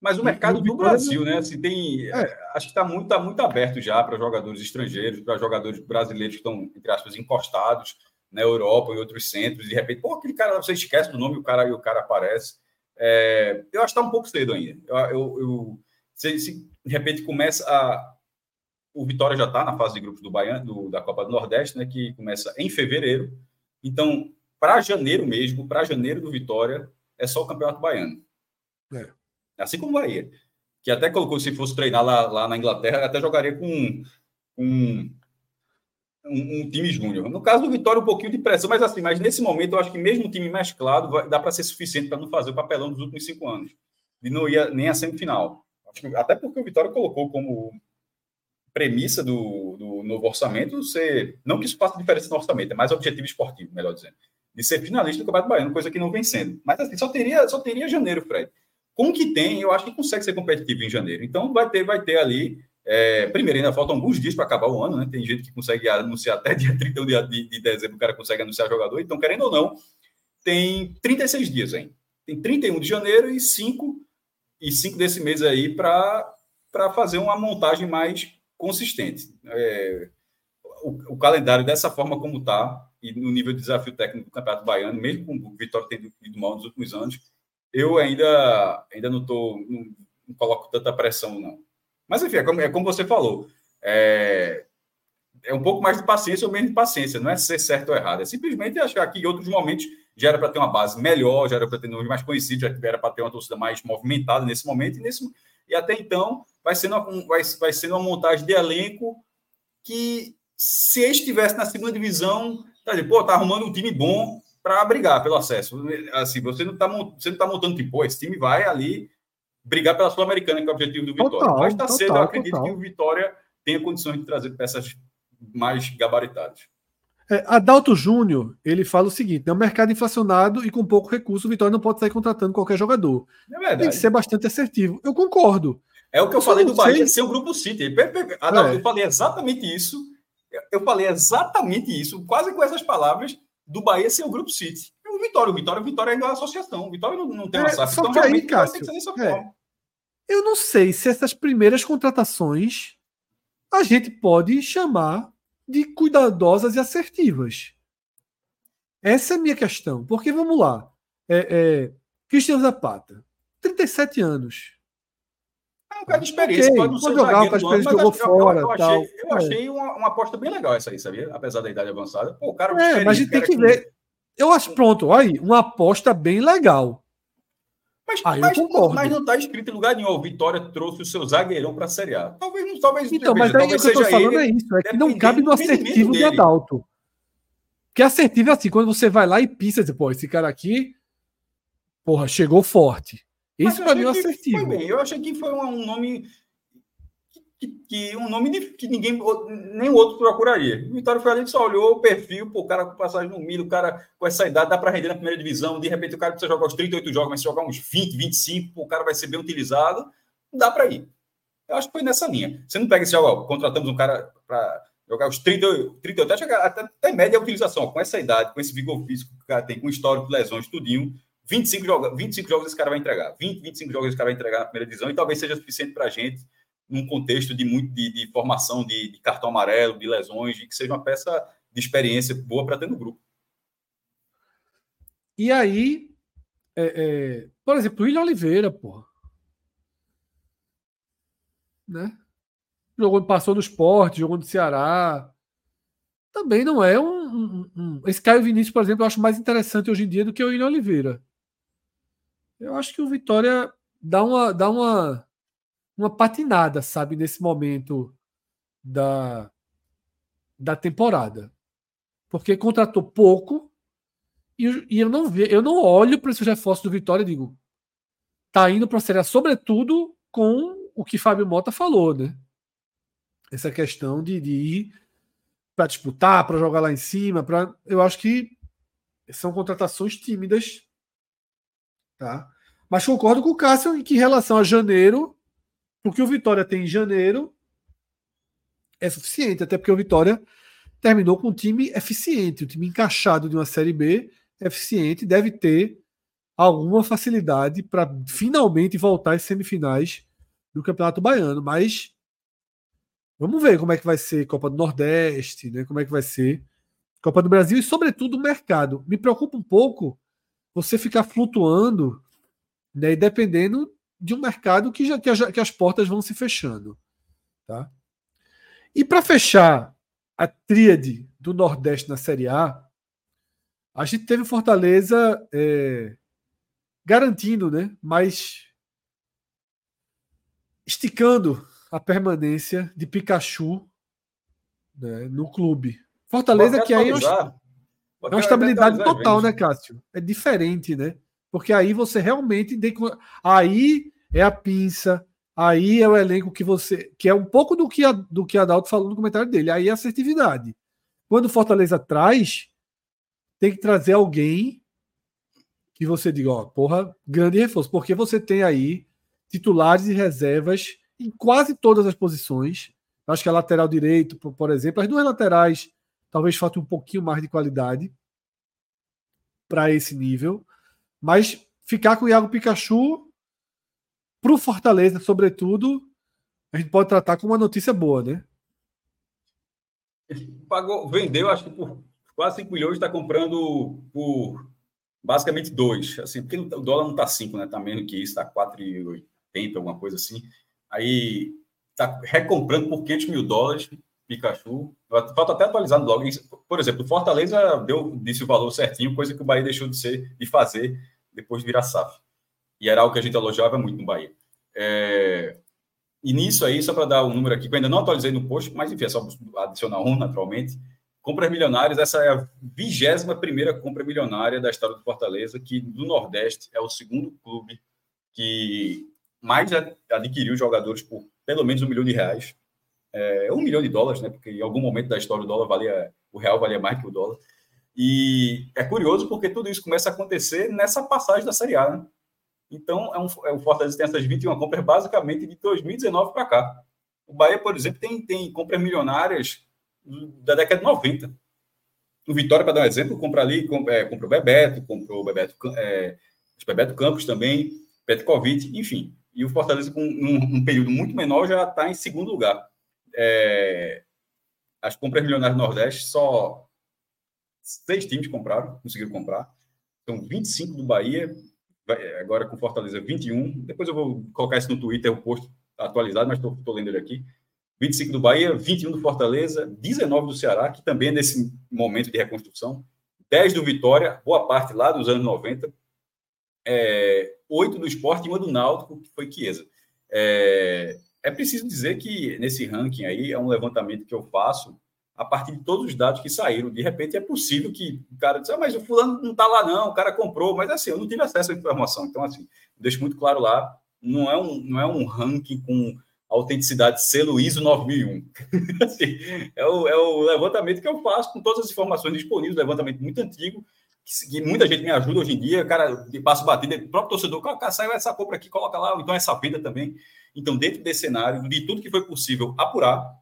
Mas o mercado do Brasil, né? Assim, tem, é. Acho que está muito, tá muito aberto já para jogadores estrangeiros, para jogadores brasileiros que estão, entre aspas, encostados na Europa e outros centros, e de repente, pô, aquele cara, você esquece do nome o cara, e o cara aparece. É, eu acho que está um pouco cedo ainda. Eu, eu, eu se, se, de repente começa a. O Vitória já está na fase de grupos do Baiano, do, da Copa do Nordeste, né, que começa em fevereiro. Então, para janeiro mesmo, para janeiro do Vitória, é só o Campeonato Baiano. É. Assim como o Bahia. Que até colocou, se fosse treinar lá, lá na Inglaterra, até jogaria com, com um, um, time júnior. No caso do Vitória, um pouquinho de pressão, mas assim, mas nesse momento eu acho que mesmo o time mesclado vai, dá para ser suficiente para não fazer o papelão dos últimos cinco anos. E não ia nem a semifinal. até porque o Vitória colocou como premissa do, do novo orçamento ser. Não que isso faça diferença no orçamento, é mais objetivo esportivo, melhor dizendo. De ser finalista do Campeonato Baiano, coisa que não vem sendo. Mas assim, só teria, só teria janeiro, Fred. Com o que tem, eu acho que consegue ser competitivo em janeiro. Então vai ter, vai ter ali. É, primeiro, ainda faltam alguns dias para acabar o ano, né? Tem gente que consegue anunciar até dia 31 de, de dezembro, o cara consegue anunciar jogador. Então, querendo ou não, tem 36 dias, hein? Tem 31 de janeiro e 5 e 5 desse mês aí para fazer uma montagem mais consistente. É, o, o, calendário dessa forma como está, e no nível de desafio técnico do Campeonato Baiano, mesmo com o Vitória tendo ido mal nos últimos anos, eu ainda, ainda não, tô, não, não coloco tanta pressão, não. Mas, enfim, é como, é como você falou. É, é um pouco mais de paciência ou menos de paciência, não é ser certo ou errado, é simplesmente achar que em outros momentos já era para ter uma base melhor, já era para ter nomes mais conhecidos, já era para ter uma torcida mais movimentada nesse momento, e, nesse, e até então vai sendo, uma, vai, vai sendo uma montagem de elenco que, se estivesse na segunda divisão, tá dizendo, pô, tá arrumando um time bom para brigar pelo acesso. Assim, você não está você não tá montando tipo, pô, esse time vai ali brigar pela Sul-Americana, que é o objetivo do Vitória. Total, Mas está cedo, eu acredito total. que o Vitória tenha condições de trazer peças mais gabaritadas. É, Adalto Júnior, ele fala o seguinte: é um mercado inflacionado e com pouco recurso, o Vitória não pode sair contratando qualquer jogador. É. Tem que ser bastante assertivo. Eu concordo. É o que eu, eu falei do Bahia ser o grupo City. Adalto, é. eu falei exatamente isso. Eu falei exatamente isso, quase com essas palavras, do Bahia ser o grupo City. O Vitória, o Vitória, o Vitória ainda é uma associação. O Vitória não, não tem uma é, SAF. Então, aí, Cássio, é. Eu não sei se essas primeiras contratações a gente pode chamar de cuidadosas e assertivas. Essa é a minha questão. Porque, vamos lá, é, é, Cristiano Zapata, 37 anos. É um cara de experiência, okay, pode, pode jogar, um experiência jogou fora. Eu, eu tal. achei, eu achei uma, uma, aposta bem legal essa aí, sabia? Apesar da idade avançada. Pô, o cara é, mas a gente tem que ver. Eu acho, pronto, aí, uma aposta bem legal. Mas, ah, mas, mas, não está escrito em lugar nenhum. Vitória trouxe o seu zagueirão para a Série A. Talvez não, talvez Então, mas aí o que eu estou falando é isso, é que não cabe no assertivo de Adalto. Que assertivo é assim, quando você vai lá e pisa, pô, esse cara aqui, porra, chegou forte. Isso para mim é assertivo. Eu achei que foi um nome que, que, um nome que ninguém, nem outro procuraria. O Vitória foi ali só olhou o perfil, pô, o cara com passagem no milho, o cara com essa idade dá para render na primeira divisão. De repente o cara precisa jogar os 38 jogos, mas se jogar uns 20, 25, pô, o cara vai ser bem utilizado. Dá para ir. Eu acho que foi nessa linha. Você não pega esse jogo, ó, contratamos um cara para jogar os 30, 38, até, até, até média utilização, ó, com essa idade, com esse vigor físico que o cara tem, com histórico de lesões, tudinho. 25 jogos, 25 jogos esse cara vai entregar. 20, 25 jogos esse cara vai entregar na primeira divisão e talvez seja suficiente para a gente num contexto de muito de, de formação de, de, cartão amarelo, de lesões, e que seja uma peça de experiência boa para ter no grupo. E aí, é, é, por exemplo, o William Oliveira, porra. Né? Jogou, passou no esporte, jogou no Ceará. Também não é um, um, um, Esse Caio Vinícius, por exemplo, eu acho mais interessante hoje em dia do que o William Oliveira. Eu acho que o Vitória dá uma, dá uma uma patinada, sabe, nesse momento da, da temporada. Porque contratou pouco e, e eu não ve, eu não olho para esses reforços do Vitória e digo, tá indo para a sobretudo com o que Fábio Mota falou, né? Essa questão de, de ir para disputar, para jogar lá em cima, para eu acho que são contratações tímidas, tá? Mas concordo com o Cássio em que em relação a janeiro o que o Vitória tem em janeiro é suficiente, até porque o Vitória terminou com um time eficiente, um time encaixado de uma Série B eficiente, deve ter alguma facilidade para finalmente voltar às semifinais do Campeonato Baiano, mas vamos ver como é que vai ser Copa do Nordeste, né? Como é que vai ser Copa do Brasil e sobretudo o mercado. Me preocupa um pouco você ficar flutuando, né, e dependendo de um mercado que, já, que, a, que as portas vão se fechando. Tá? E para fechar a tríade do Nordeste na Série A, a gente teve Fortaleza é, garantindo, né? Mas esticando a permanência de Pikachu né, no clube. Fortaleza que aí é uma, é uma estabilidade total, né, Cássio? É diferente, né? Porque aí você realmente. Aí é a pinça, aí é o elenco que você. que é um pouco do que, a, do que Adalto falou no comentário dele. Aí é assertividade. Quando Fortaleza traz, tem que trazer alguém que você diga, ó, porra, grande reforço, porque você tem aí titulares e reservas em quase todas as posições. Acho que a lateral direito, por exemplo, as duas laterais talvez falte um pouquinho mais de qualidade para esse nível, mas ficar com o Iago Pikachu para o Fortaleza, sobretudo, a gente pode tratar como uma notícia boa, né? Pagou, vendeu, acho que por quase 5 milhões, está comprando por basicamente dois. Assim, porque o dólar não está 5, né? Está menos que isso, está 4,80, alguma coisa assim. Aí está recomprando por 500 mil dólares Pikachu. Falta até atualizar no blog. Por exemplo, o Fortaleza deu, disse o valor certinho, coisa que o Bahia deixou de ser de fazer depois de virar SAF. E era algo que a gente elogiava muito no Bahia. É... E nisso aí, só para dar um número aqui, que eu ainda não atualizei no post, mas enfim, é só adicionar um naturalmente. Compras milionárias, essa é a vigésima primeira compra milionária da história do Fortaleza, que do Nordeste é o segundo clube que mais adquiriu jogadores por pelo menos um milhão de reais. É, um milhão de dólares, né? Porque em algum momento da história o dólar valia, o real valia mais que o dólar. E é curioso porque tudo isso começa a acontecer nessa passagem da Série A, né? Então, é um, é, o Fortaleza tem essas 21 compras basicamente de 2019 para cá. O Bahia, por exemplo, tem, tem compras milionárias da década de 90. O Vitória, para dar um exemplo, compra ali, compra, é, compra o Bebeto, comprou o Bebeto, é, Bebeto Campos também, Petkovic, enfim. E o Fortaleza, com um, um período muito menor, já está em segundo lugar. É, as compras milionárias do Nordeste, só seis times compraram, conseguiram comprar. São 25 do Bahia, agora com Fortaleza 21. Depois eu vou colocar isso no Twitter, o post atualizado, mas estou lendo ele aqui. 25 do Bahia, 21 do Fortaleza, 19 do Ceará, que também é nesse momento de reconstrução, 10 do Vitória, boa parte lá dos anos 90, é, 8 do Esporte e uma do Náutico, que foi Chiesa. É, é preciso dizer que nesse ranking aí é um levantamento que eu faço a partir de todos os dados que saíram. De repente é possível que o cara diga, ah, mas o fulano não está lá não, o cara comprou, mas assim, eu não tive acesso à informação. Então, assim, deixo muito claro lá, não é um, não é um ranking com autenticidade selo ISO 9001. assim, é, o, é o levantamento que eu faço com todas as informações disponíveis, levantamento muito antigo, que, que, muita gente me ajuda hoje em dia, cara, de passo batido, o próprio torcedor, cara, saiu essa compra aqui, coloca lá, então essa venda também. Então, dentro desse cenário, de tudo que foi possível apurar,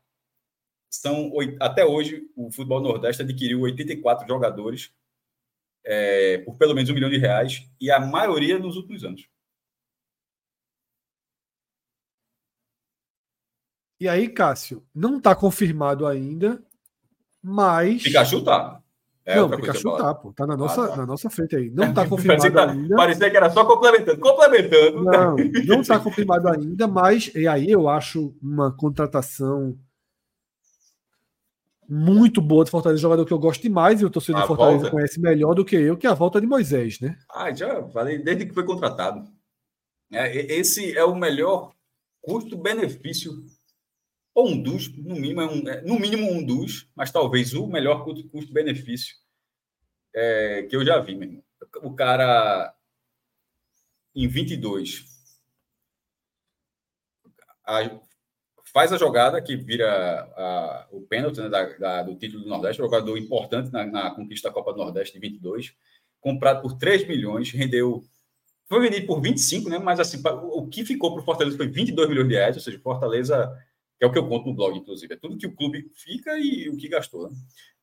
são até hoje o futebol nordeste adquiriu 84 jogadores é, por pelo menos um milhão de reais e a maioria nos últimos anos. E aí, Cássio, não está confirmado ainda, mas. Pikachu tá. É não, Pikachu tá, pô. Tá na nossa, ah, tá. na nossa frente aí. Não está confirmado tá, ainda. Parecia que era só complementando. Complementando. Não, não está confirmado ainda, mas e aí eu acho uma contratação muito boa de Fortaleza, jogador que eu gosto demais e o torcedor do Fortaleza volta. conhece melhor do que eu, que é a volta de Moisés, né? Ah, já falei desde que foi contratado. É, esse é o melhor custo-benefício ou um dos, no mínimo, é um, é, no mínimo um dos, mas talvez o melhor custo-benefício é, que eu já vi, mesmo. O cara, em 22, a, faz a jogada que vira a, o pênalti né, da, da, do título do Nordeste, jogador importante na, na, conquista da Copa do Nordeste de 22, comprado por 3 milhões, rendeu. Foi vendido por 25, né? Mas assim, o que ficou para o Fortaleza foi 22 milhões de reais, ou seja, Fortaleza que é o que eu conto no blog, inclusive. É tudo que o clube fica e o que gastou. Né?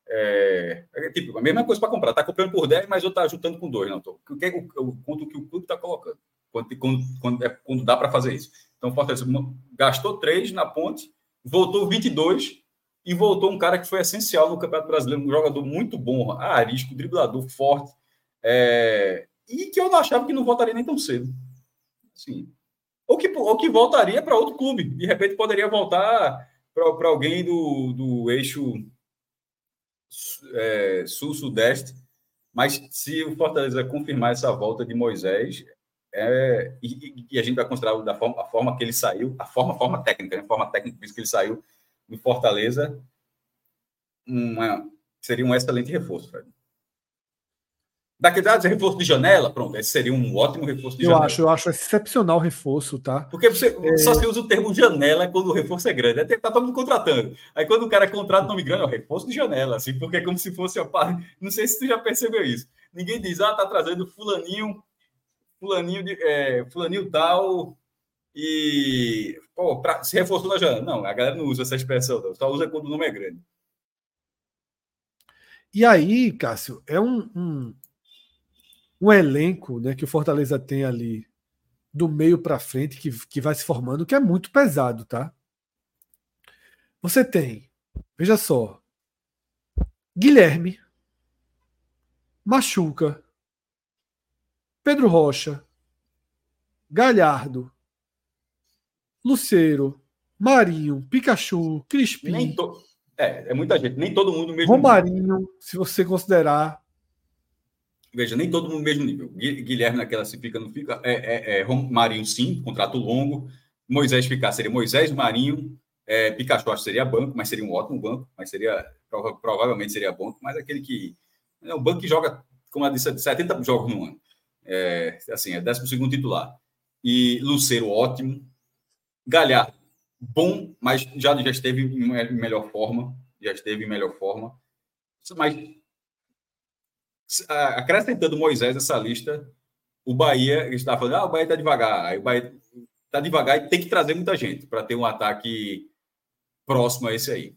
É, é, tipo, a mesma coisa para comprar. Está comprando por 10, mas eu está juntando com 2. Não, tô, eu, eu, eu conto o que o clube está colocando. Quando, quando, quando, é, quando dá para fazer isso. Então, Fortaleza gastou 3 na ponte, voltou 22 e voltou um cara que foi essencial no Campeonato Brasileiro, um jogador muito bom, arisco, driblador, forte, é, e que eu não achava que não voltaria nem tão cedo. Assim, ou que, ou que voltaria para outro clube. De repente poderia voltar para alguém do, do eixo é, sul-sudeste. Mas se o Fortaleza confirmar essa volta de Moisés, é, e, e, a gente vai considerar da forma, a forma que ele saiu, a forma, a forma técnica, né? a forma técnica que ele saiu do Fortaleza, uma, seria um excelente reforço, Fred. Dados, ah, reforço de janela, pronto, esse seria um ótimo reforço de eu janela. Acho, eu acho excepcional reforço, tá? Porque você é... só se usa o termo janela quando o reforço é grande. Aí tá todo mundo contratando. Aí quando o cara contrata o nome grande, é o reforço de janela, assim, porque é como se fosse a parte. Não sei se tu já percebeu isso. Ninguém diz, ah, tá trazendo fulaninho, fulaninho, de, é, fulaninho tal, e pô, pra, se reforçou na janela. Não, a galera não usa essa expressão, não. só usa quando o nome é grande. E aí, Cássio, é um, um, um elenco né, que o Fortaleza tem ali do meio para frente que, que vai se formando, que é muito pesado, tá? Você tem, veja só, Guilherme, Machuca, Pedro Rocha, Galhardo, Luceiro, Marinho, Pikachu, Crispim. To... É, é muita gente, nem todo mundo mesmo. Romarinho, nível. se você considerar. Veja, nem todo mundo mesmo nível. Guilherme naquela se fica, não fica. É, é, é Marinho, sim, contrato longo. Moisés ficar seria Moisés, Marinho. É, Pikachu acho que seria banco, mas seria um ótimo banco, mas seria provavelmente seria banco, mas aquele que é um banco que joga, como eu disse, 70 jogos no ano. É, assim, é 12 titular. E Luceiro, ótimo. Galhardo, bom, mas já, já esteve em melhor forma. Já esteve em melhor forma. Mas acrescentando Moisés essa lista, o Bahia está falando, ah, o Bahia está devagar. Aí o Bahia está devagar e tem que trazer muita gente para ter um ataque próximo a esse aí.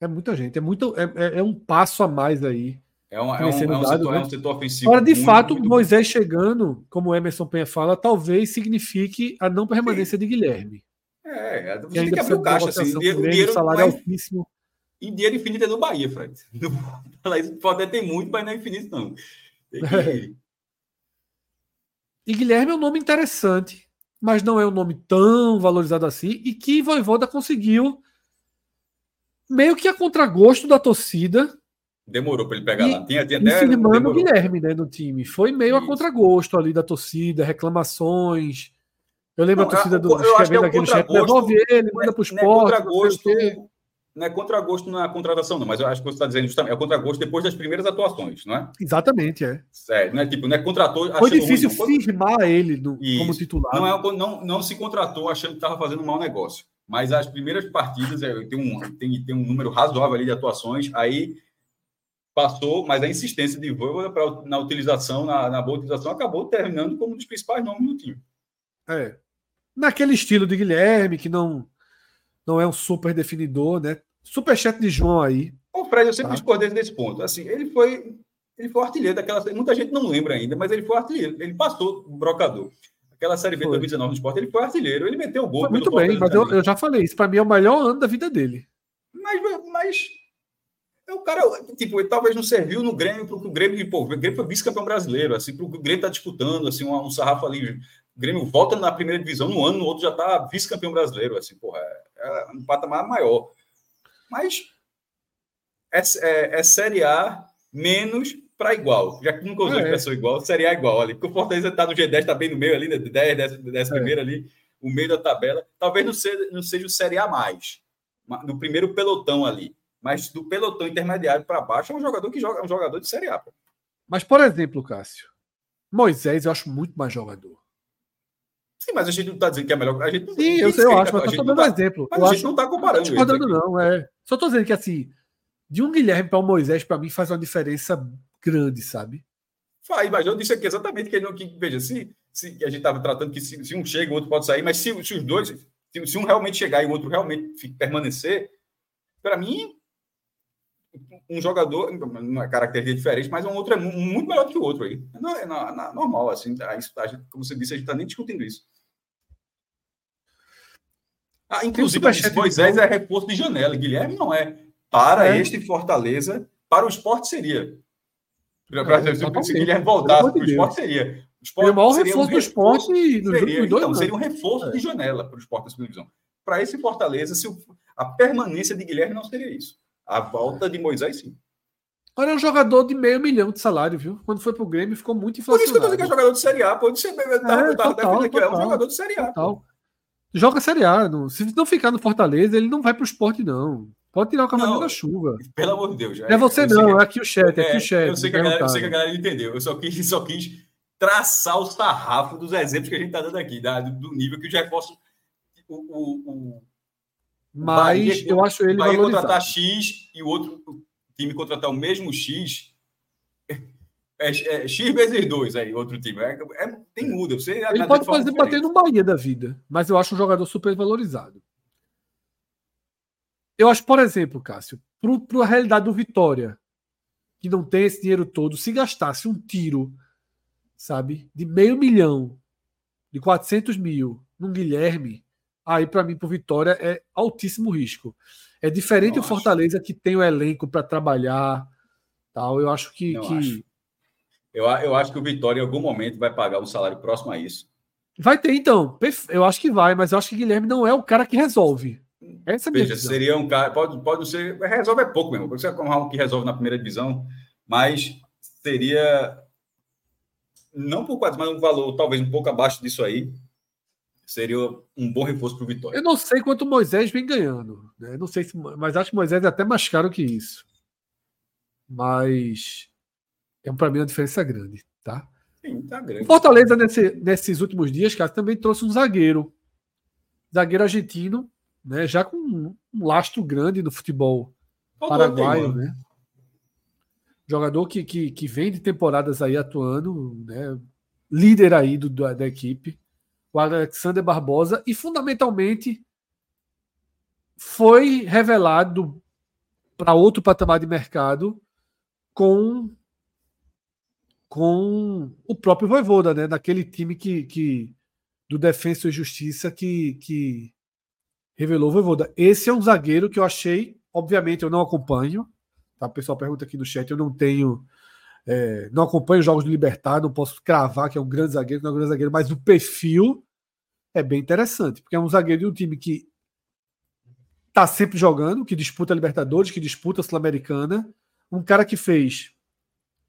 É muita gente, é muito, é, é, é um passo a mais aí é, um, é, um, é, um setor, né? é um setor ofensivo. Agora, de muito, fato, muito Moisés bom. chegando, como o Emerson Penha fala, talvez signifique a não permanência Sim. de Guilherme. É, você tem que abrir o caixa. Assim, o dinheiro, salário mais... altíssimo. E dinheiro infinito é no Bahia, Fred. Pode ter muito, mas não é infinito, não. Que... E Guilherme é um nome interessante, mas não é um nome tão valorizado assim, e que Voivoda conseguiu meio que a contragosto da torcida Demorou para ele pegar e, lá. Tinha, tinha até. Firmando o Guilherme né, no time. Foi meio Isso. a contragosto ali da torcida, reclamações. Eu lembro não, a torcida do eu escrevendo aqui no chat, devolve ele, manda para o esporte. Não é contragosto na contratação, não, mas eu acho que você está dizendo justamente, é contragosto depois das primeiras atuações, não é? Exatamente, é. Certo, não é tipo, não é contratou. Foi difícil ruim, firmar ele no, como titular. Não, é, não, não se contratou achando que estava fazendo um mau negócio. Mas as primeiras partidas, é, tem um, tem, tem um número razoável ali de atuações, aí passou, mas a insistência de Voivoda na utilização, na, na, boa utilização, acabou terminando como um dos principais nomes do time. É. Naquele estilo de Guilherme, que não, não é um super definidor, né? Superchat de João aí. O Fred, eu sempre tá. discordei desse ponto. Assim, ele foi, ele foi artilheiro daquela. Muita gente não lembra ainda, mas ele foi artilheiro. Ele passou o brocador. Aquela série B 2019 no esporte, ele foi artilheiro. Ele meteu o gol. Foi muito bem, mas eu, eu, já falei, isso para mim é o melhor ano da vida dele. Mas, mas é o cara, tipo, ele talvez não serviu no Grêmio, porque o Grêmio, pô, o Grêmio foi vice-campeão brasileiro, assim, porque o Grêmio tá disputando, assim, um, um sarrafo ali. O Grêmio volta na primeira divisão, no ano, no outro já tá vice-campeão brasileiro, assim, porra, é, é, um patamar maior. Mas é, é, é Série A menos para igual, já que nunca usou é. expressão igual, Série A igual ali, porque o Fortaleza tá no G10, tá bem no meio ali, né, 10, 10, 10 é. primeiro ali, o meio da tabela, talvez não seja, não seja o Série A mais, no primeiro pelotão ali mas do pelotão intermediário para baixo é um jogador que joga, é um jogador de Série A. Pô. Mas, por exemplo, Cássio, Moisés eu acho muito mais jogador. Sim, mas a gente não está dizendo que é melhor. A gente não, Sim, eu, sei, eu acho, mas estou dando tá, um exemplo. Mas eu a gente acho, não está comparando. Não estou não, é. Só estou dizendo que assim, de um Guilherme para o Moisés, para mim, faz uma diferença grande, sabe? Faz, mas eu disse aqui exatamente que ele não. Que, veja, se, se a gente estava tratando que se, se, um chega, o outro pode sair, mas se, se os dois, se, se um realmente chegar e o outro realmente permanecer, para mim, um jogador, uma característica diferente, mas um outro é muito melhor do que o outro aí. Não, é, normal, assim, a gente, como você disse, a gente está nem discutindo isso. Ah, inclusive, um Moisés é reforço de janela, Guilherme não é. Para é. este Fortaleza, para o esporte seria. Para, é, se Guilherme voltasse para o esporte, seria. O esporte é o maior reforço um do esporte seria, então, seria um reforço de janela para o esporte da segunda divisão. Para esse Fortaleza, se o, a permanência de Guilherme não seria isso. A volta de Moisés, sim. Olha, é um jogador de meio milhão de salário, viu? Quando foi pro Grêmio, ficou muito inflacionado. Por isso que eu tô dizendo que é jogador de Série A. Pode ser, é, tá, tá, total, aqui, é um jogador de Série A. Total. Joga Série A. Não, se não ficar no Fortaleza, ele não vai pro esporte, não. Pode tirar o cavalinho da chuva. Pelo amor de Deus. Não é você não, é aqui o chat, é aqui o chat. Eu sei, que a galera, eu sei que a galera entendeu. Eu só quis, só quis traçar o sarrafo dos exemplos que a gente está dando aqui, da, do nível que. O, o, o, Mas Bahia, eu acho ele. Bahia contratar X e o outro time contratar o mesmo X. É, é, X vezes dois aí, outro time. É, é tem muda. Você, ele pode fazer bater no Bahia da vida, mas eu acho um jogador super valorizado. Eu acho, por exemplo, Cássio, para a realidade do Vitória, que não tem esse dinheiro todo, se gastasse um tiro, sabe, de meio milhão, de 400 mil, num Guilherme, aí para mim, para Vitória, é altíssimo risco. É diferente o Fortaleza que tem o elenco para trabalhar, tal. Eu acho que, que... Acho. Eu, eu acho que o Vitória em algum momento vai pagar um salário próximo a isso. Vai ter, então. Eu acho que vai, mas eu acho que Guilherme não é o cara que resolve. Essa é Veja, seria um cara. Pode, pode ser. Resolve é pouco mesmo. Você é um que resolve na primeira divisão, mas seria. Não por quase, mas um valor talvez um pouco abaixo disso aí. Seria um bom reforço para o Vitória. Eu não sei quanto o Moisés vem ganhando. Né? Não sei se, mas acho que o Moisés é até mais caro que isso. Mas é para mim uma diferença grande, tá? Sim, tá grande. Fortaleza, nesse, nesses últimos dias, cara, também trouxe um zagueiro. Zagueiro argentino, né? Já com um lastro grande no futebol Todo paraguaio, né? Jogador que, que, que vem de temporadas aí atuando, né? Líder aí do, da, da equipe, o Alexander Barbosa, e fundamentalmente foi revelado para outro patamar de mercado com com o próprio Voivoda, né? Naquele time que, que do Defensa e Justiça que, que revelou o Voivoda. Esse é um zagueiro que eu achei, obviamente eu não acompanho, tá? O pessoal pergunta aqui no chat, eu não tenho, é, não acompanho os jogos do Libertar, não posso cravar que é um grande zagueiro, não é um grande zagueiro, mas o perfil é bem interessante, porque é um zagueiro de um time que tá sempre jogando, que disputa a Libertadores, que disputa a Sul-Americana, um cara que fez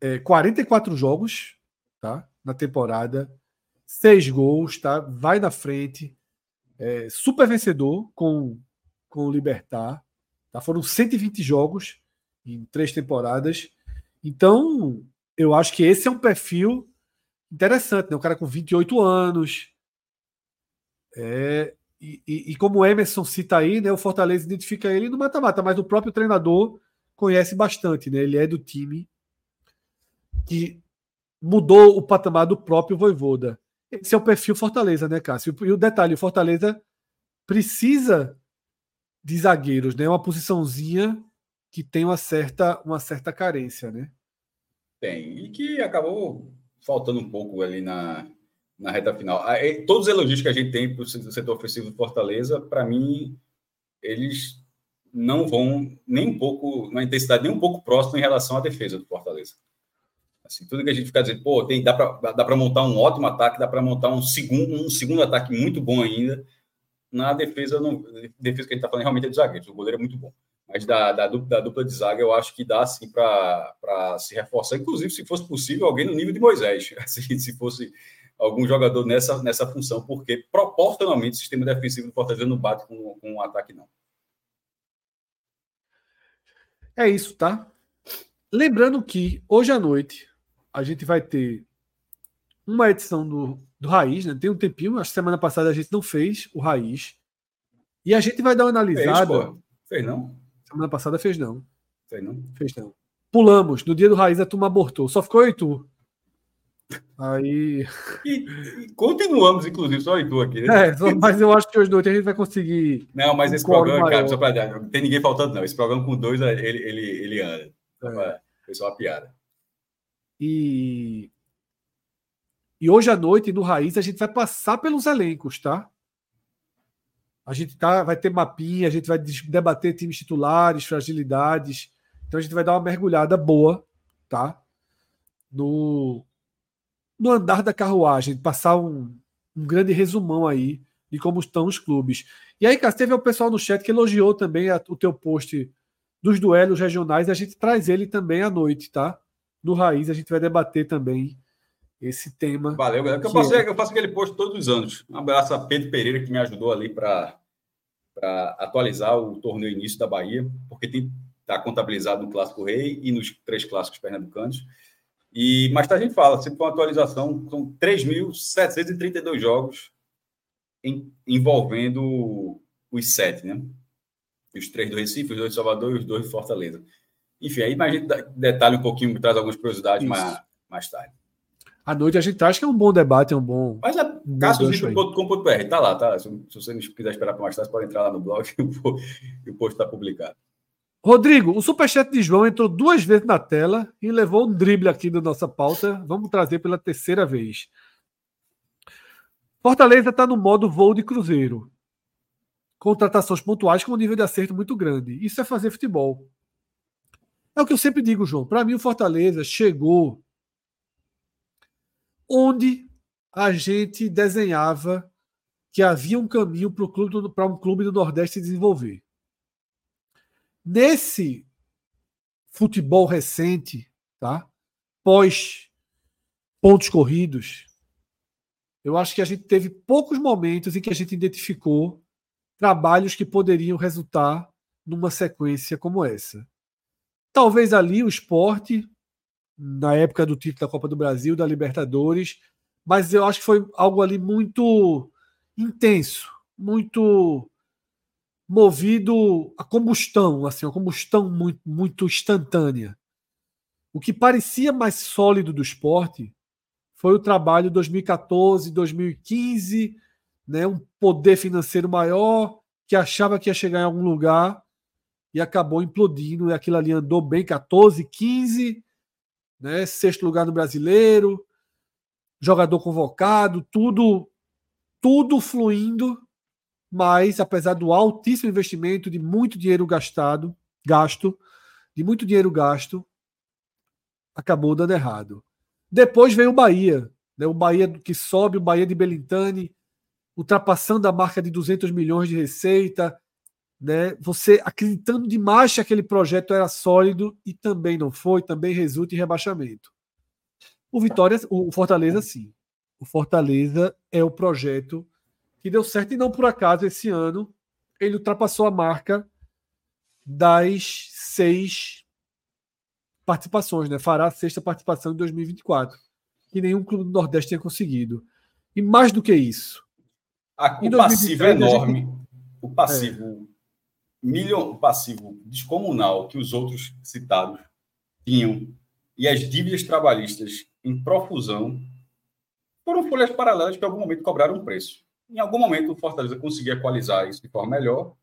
é, 44 jogos, tá? Na temporada, seis gols, tá? Vai na frente, é, super vencedor com, com o Libertar. Tá? Foram 120 jogos em três temporadas. Então, eu acho que esse é um perfil interessante, né? Um cara com 28 anos. É, e, e, e, como o Emerson cita aí, né, o Fortaleza identifica ele no mata-mata, mas o próprio treinador conhece bastante, né? Ele é do time que mudou o patamar do próprio Voivoda. Esse é o perfil Fortaleza, né, Cássio? E o detalhe, o Fortaleza precisa de zagueiros, né? Uma posiçãozinha que tem uma certa, uma certa carência, né? Tem. E que acabou faltando um pouco ali na, na reta final. Ah, todos os elogios que a gente tem para o setor ofensivo do Fortaleza, para mim, eles não vão nem um pouco, na intensidade, nem um pouco próximo em relação à defesa do Fortaleza. Assim, tudo que a gente fica dizendo, pô, tem, dá para montar um ótimo ataque, dá para montar um segundo, um segundo ataque muito bom ainda. Na defesa, não, defesa que a gente está falando realmente é de zagueiro, o goleiro é muito bom. Mas da, da, dupla, da dupla de zaga, eu acho que dá assim para se reforçar, inclusive se fosse possível, alguém no nível de Moisés, assim, se fosse algum jogador nessa, nessa função, porque proporcionalmente o sistema defensivo do Fortaleza não bate com, com um ataque, não. É isso, tá? Lembrando que hoje à noite a gente vai ter uma edição do, do Raiz, né? Tem um tempinho, acho que semana passada a gente não fez o Raiz. E a gente vai dar uma analisada. Fez, fez não? Semana passada fez não. Fez não? Fez não. Pulamos. No dia do Raiz a turma abortou. Só ficou eu e tu. Aí. E, e continuamos, inclusive, só e tu aqui. Né? É, mas eu acho que hoje noite a gente vai conseguir. Não, mas um esse programa, cara, só para não tem ninguém faltando, não. Esse programa com dois, ele, ele, ele anda. É. Foi só uma piada. E, e hoje à noite, no Raiz, a gente vai passar pelos elencos, tá? A gente tá, vai ter mapinha, a gente vai debater times titulares, fragilidades. Então a gente vai dar uma mergulhada boa, tá? No, no andar da carruagem, passar um, um grande resumão aí de como estão os clubes. E aí, cara, teve o pessoal no chat que elogiou também a, o teu post dos duelos regionais. A gente traz ele também à noite, tá? no Raiz a gente vai debater também esse tema. Valeu, galera. Eu faço, eu faço aquele post todos os anos. Um abraço a Pedro Pereira, que me ajudou ali para atualizar o torneio início da Bahia, porque tem está contabilizado no Clássico Rei e nos três clássicos pernambucanos. E mais tarde a gente fala, sempre com atualização, são 3.732 jogos em, envolvendo os sete, né? Os três do Recife, os dois de Salvador e os dois de Fortaleza. Enfim, aí a gente detalha um pouquinu, traz algumas curiosidades mais, mais tarde. À noite a gente acha que é um bom debate, é um bom. Mas é cassosito.com.br, tá lá, tá? Se, se você quiser esperar para mais tarde, pode entrar lá no blog e o post está publicado. Rodrigo, o superchat de João entrou duas vezes na tela e levou um drible aqui da nossa pauta. Vamos trazer pela terceira vez. Fortaleza está no modo voo de cruzeiro. Contratações pontuais com um nível de acerto muito grande. Isso é fazer futebol. É o que eu sempre digo, João. Para mim, o Fortaleza chegou onde a gente desenhava que havia um caminho para um clube do Nordeste se desenvolver. Nesse futebol recente, tá? Pós pontos corridos, eu acho que a gente teve poucos momentos em que a gente identificou trabalhos que poderiam resultar numa sequência como essa. Talvez ali o esporte, na época do título da Copa do Brasil, da Libertadores, mas eu acho que foi algo ali muito intenso, muito movido a combustão, assim, a combustão muito, muito instantânea. O que parecia mais sólido do esporte foi o trabalho 2014, 2015, né, um poder financeiro maior, que achava que ia chegar em algum lugar e acabou implodindo, e aquilo ali andou bem 14, 15, né, sexto lugar no brasileiro, jogador convocado, tudo tudo fluindo mas apesar do altíssimo investimento, de muito dinheiro gastado, gasto, de muito dinheiro gasto, acabou dando errado. Depois veio o Bahia, né? o Bahia que sobe, o Bahia de Belintani, ultrapassando a marca de 200 milhões de receita, né? Você acreditando demais que aquele projeto era sólido e também não foi, também resulta em rebaixamento. O Vitória, o Fortaleza sim. O Fortaleza é o projeto que deu certo e não por acaso esse ano ele ultrapassou a marca das seis participações, né? Fará a sexta participação em 2024, que nenhum clube do Nordeste tinha conseguido. E mais do que isso, a, o passivo é enorme, gente... o passivo é. Milhão, passivo descomunal que os outros citados tinham e as dívidas trabalhistas em profusão foram folhas paralelas que em algum momento cobraram um preço. Em algum momento, o Fortaleza conseguiu equalizar isso de forma melhor,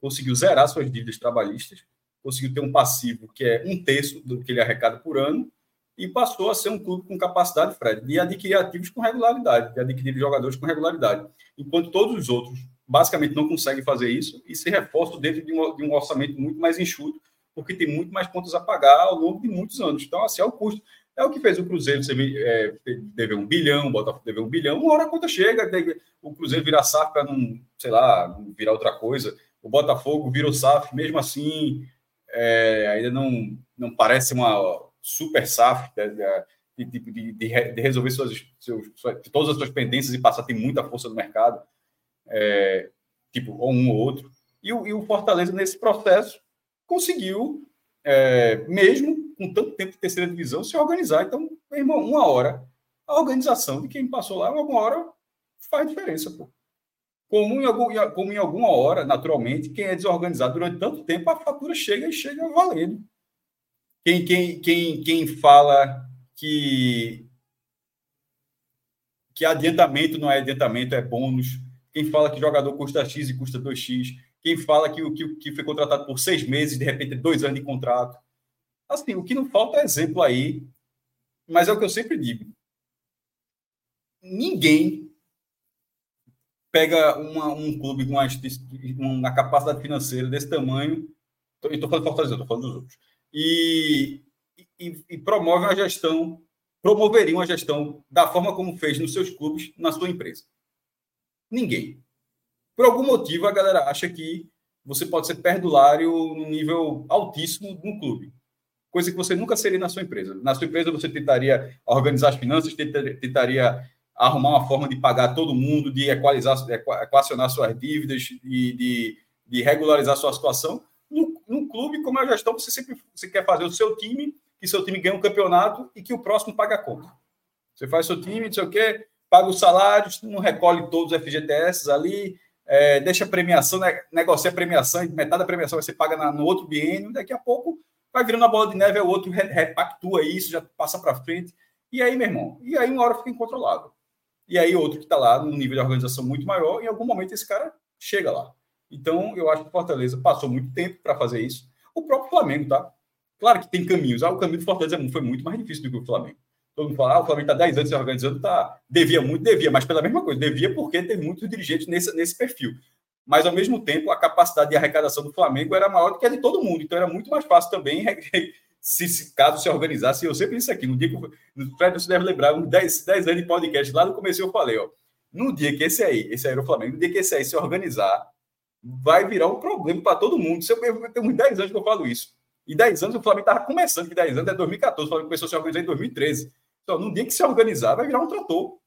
conseguiu zerar suas dívidas trabalhistas, conseguiu ter um passivo que é um terço do que ele arrecada por ano e passou a ser um clube com capacidade, Fred, de adquirir ativos com regularidade, de adquirir jogadores com regularidade. Enquanto todos os outros basicamente não conseguem fazer isso e se reforçam dentro de um, de um orçamento muito mais enxuto, porque tem muito mais contas a pagar ao longo de muitos anos. Então, assim, é o custo. É o que fez o Cruzeiro você é, dever um bilhão, o Botafogo dever um bilhão, uma hora a conta chega, o Cruzeiro virar SAF para não, sei lá, não virar outra coisa. O Botafogo virou SAF, mesmo assim, é, ainda não, não parece uma super SAF né, de, de, de, de resolver suas, seus, todas as suas pendências e passar a ter muita força no mercado, é, tipo, um ou outro. E o, e o Fortaleza, nesse processo, conseguiu, é, mesmo com tanto tempo de terceira divisão, se organizar. Então, meu irmão, uma hora, a organização de quem passou lá, uma hora faz diferença, pô. Como em, algum, como em alguma hora, naturalmente, quem é desorganizado durante tanto tempo, a fatura chega e chega valendo. Quem, quem, quem, quem fala que, que adiantamento não é adiantamento, é bônus. Quem fala que jogador custa X e custa 2X. Quem fala que o que, que foi contratado por seis meses, de repente, é dois anos de contrato. Assim, o que não falta é exemplo aí, mas é o que eu sempre digo. Ninguém pega uma, um clube com uma, uma, capacidade financeira desse tamanho, e estou falando Fortaleza, estou falando dos outros, e, e, e promove uma gestão, promoveria uma gestão da forma como fez nos seus clubes, na sua empresa. Ninguém. Por algum motivo, a galera acha que você pode ser perdulário no nível altíssimo no clube coisa que você nunca seria na sua empresa. Na sua empresa, você tentaria organizar as finanças, tentaria arrumar uma forma de pagar todo mundo, de equalizar, equacionar suas dívidas, de, de de regularizar sua situação. No, no clube, como é a gestão, você sempre você quer fazer o seu time, que seu time ganhe um campeonato e que o próximo pague a conta. Você faz seu time, não sei o quê, paga os salários, não recolhe todos os FGTS ali, é, deixa a premiação, né, negocia a premiação, metade da premiação você paga na, no outro biênio, daqui a pouco vai virando a bola de neve, é o outro repactua isso, já passa para frente. E aí, meu irmão, e aí uma hora fica incontrolável. E aí outro que está lá num nível de organização muito maior, em algum momento esse cara chega lá. Então, eu acho que o Fortaleza passou muito tempo para fazer isso. O próprio Flamengo, tá? Claro que tem caminhos. Ah, o caminho do Fortaleza foi muito mais difícil do que o Flamengo. Todo mundo fala, ah, o Flamengo está 10 anos se organizando, tá, devia muito, devia, mas pela mesma coisa, devia porque tem muitos dirigentes nesse, nesse perfil. Mas, ao mesmo tempo, a capacidade de arrecadação do Flamengo era maior do que a de todo mundo. Então, era muito mais fácil também se, se caso se organizasse. Eu sempre disse aqui, no dia que. No Fred, você deve lembrar, uns 10, 10 anos de podcast, lá no começo eu falei, ó. No dia que esse aí, esse aí era o Flamengo, no dia que esse aí se organizar, vai virar um problema para todo mundo. Eu, eu, tenho uns 10 anos que eu falo isso. E 10 anos o Flamengo estava começando, que 10 anos é 2014, o Flamengo começou a se organizar em 2013. Então, no dia que se organizar, vai virar um trator.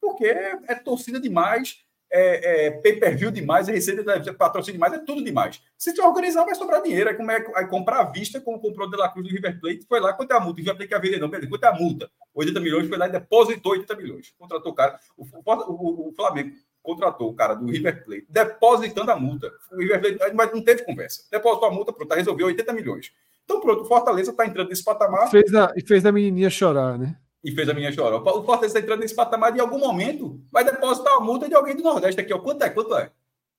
Porque é, é torcida demais, é, é pay-per-view demais, é receita de patrocínio demais, é tudo demais. Se se organizar, vai sobrar dinheiro. Aí, como é, comprar à vista, como comprou o De La Cruz do River Plate, foi lá, quanto é a multa? River Plate quer vender, não, beleza, quanto é a multa? 80 milhões, foi lá e depositou 80 milhões. Contratou o cara. O, o, o Flamengo contratou o cara do River Plate, depositando a multa. O River Plate, mas não teve conversa. Depositou a multa, pronto, resolveu 80 milhões. Então, pronto, Fortaleza está entrando nesse patamar. Fez a, e fez a menininha chorar, né? E fez a minha chorar. O Fortaleza está entrando nesse patamar de em algum momento vai depositar a multa de alguém do Nordeste aqui. Ó. Quanto é? Quanto é?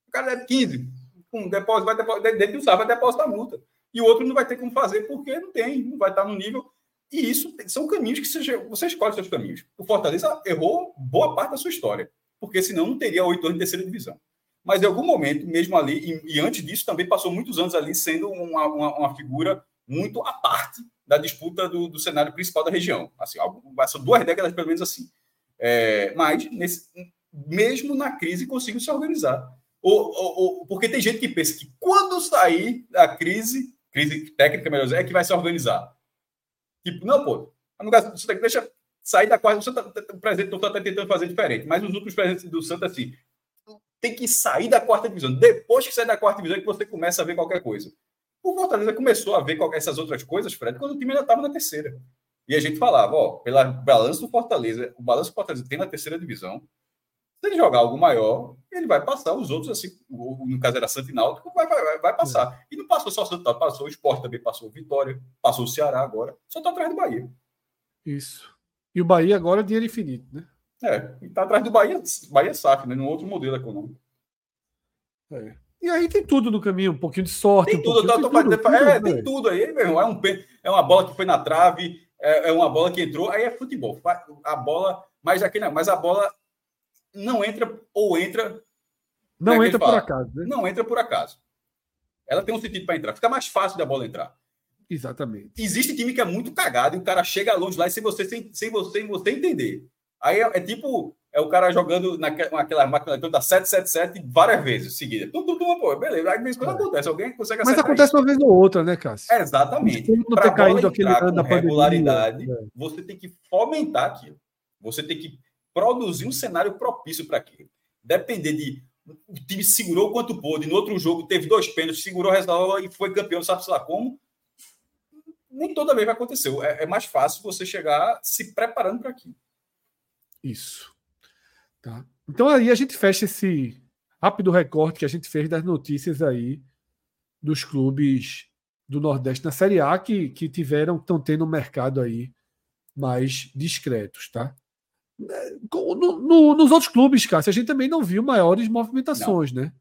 O cara deve 15. Um depósito, vai depositar, dentro vai depositar a multa. E o outro não vai ter como fazer porque não tem, não vai estar no nível. E isso são caminhos que você, você escolhe seus caminhos. O Fortaleza errou boa parte da sua história, porque senão não teria oito anos de terceira divisão. Mas em algum momento, mesmo ali, e, e antes disso, também passou muitos anos ali sendo uma, uma, uma figura muito à parte da disputa do, do cenário principal da região. Assim, são duas décadas, pelo menos assim. É, mas, nesse, mesmo na crise, conseguiu se organizar. Ou, ou, ou, porque tem gente que pensa que quando sair da crise, crise técnica, melhor dizer, é que vai se organizar. Tipo, não, pô, deixar sair da quarta. Tá, tá, o presidente do Santa está tentando fazer diferente, mas os últimos presidentes do Santa, assim, tem que sair da quarta divisão. Depois que sair da quarta divisão, é que você começa a ver qualquer coisa. O Fortaleza começou a ver essas outras coisas, Fred, quando o time ainda estava na terceira. E a gente falava, ó, pela balanço do Fortaleza, o balanço do Fortaleza tem na terceira divisão. Se ele jogar algo maior, ele vai passar os outros, assim, no caso era Santo Náutico, vai, vai, vai passar. É. E não passou só o Santo passou o Sport também, passou o Vitória, passou o Ceará agora, só está atrás do Bahia. Isso. E o Bahia agora é dinheiro infinito, né? É, e está atrás do Bahia, Bahia SAF, né? Num outro modelo econômico. É. E aí tem tudo no caminho, um pouquinho de sorte. Tem um tudo, tem, tudo, tudo, é, tem tudo aí, meu irmão. É, um, é uma bola que foi na trave, é, é, uma bola que entrou, aí é futebol. A bola, mas aqui não, mas a bola não entra ou entra. Não é entra por acaso, né? Não entra por acaso. Ela tem um sentido para entrar. Fica mais fácil da bola entrar. Exatamente. Existe time que é muito cagado e o cara chega longe lá sem você, sem, sem você, sem você entender. Aí é, é tipo é o cara jogando naquela máquina toda 777 várias vezes seguida. Tudo, tudo, pô, beleza. Aí mesmo quando é. acontece, alguém consegue Mas acontece isso. uma vez ou outra, né, Cássio? É, exatamente. Para caído aquele ano da regularidade, pandemia, é. você tem que fomentar aquilo. Você tem que produzir um cenário propício para aquilo. Depender de o time segurou quanto pôde, no outro jogo teve dois pênaltis, segurou resultado e foi campeão, sabe lá como. Nem toda vez vai acontecer. É, é mais fácil você chegar se preparando para aquilo. Isso. Tá? Então aí a gente fecha esse rápido recorte que a gente fez das notícias aí dos clubes do Nordeste na Série A que, que tiveram, estão tendo um mercado aí mais discretos, tá? No, no, nos outros clubes, Cássio, a gente também não viu maiores movimentações, não. né?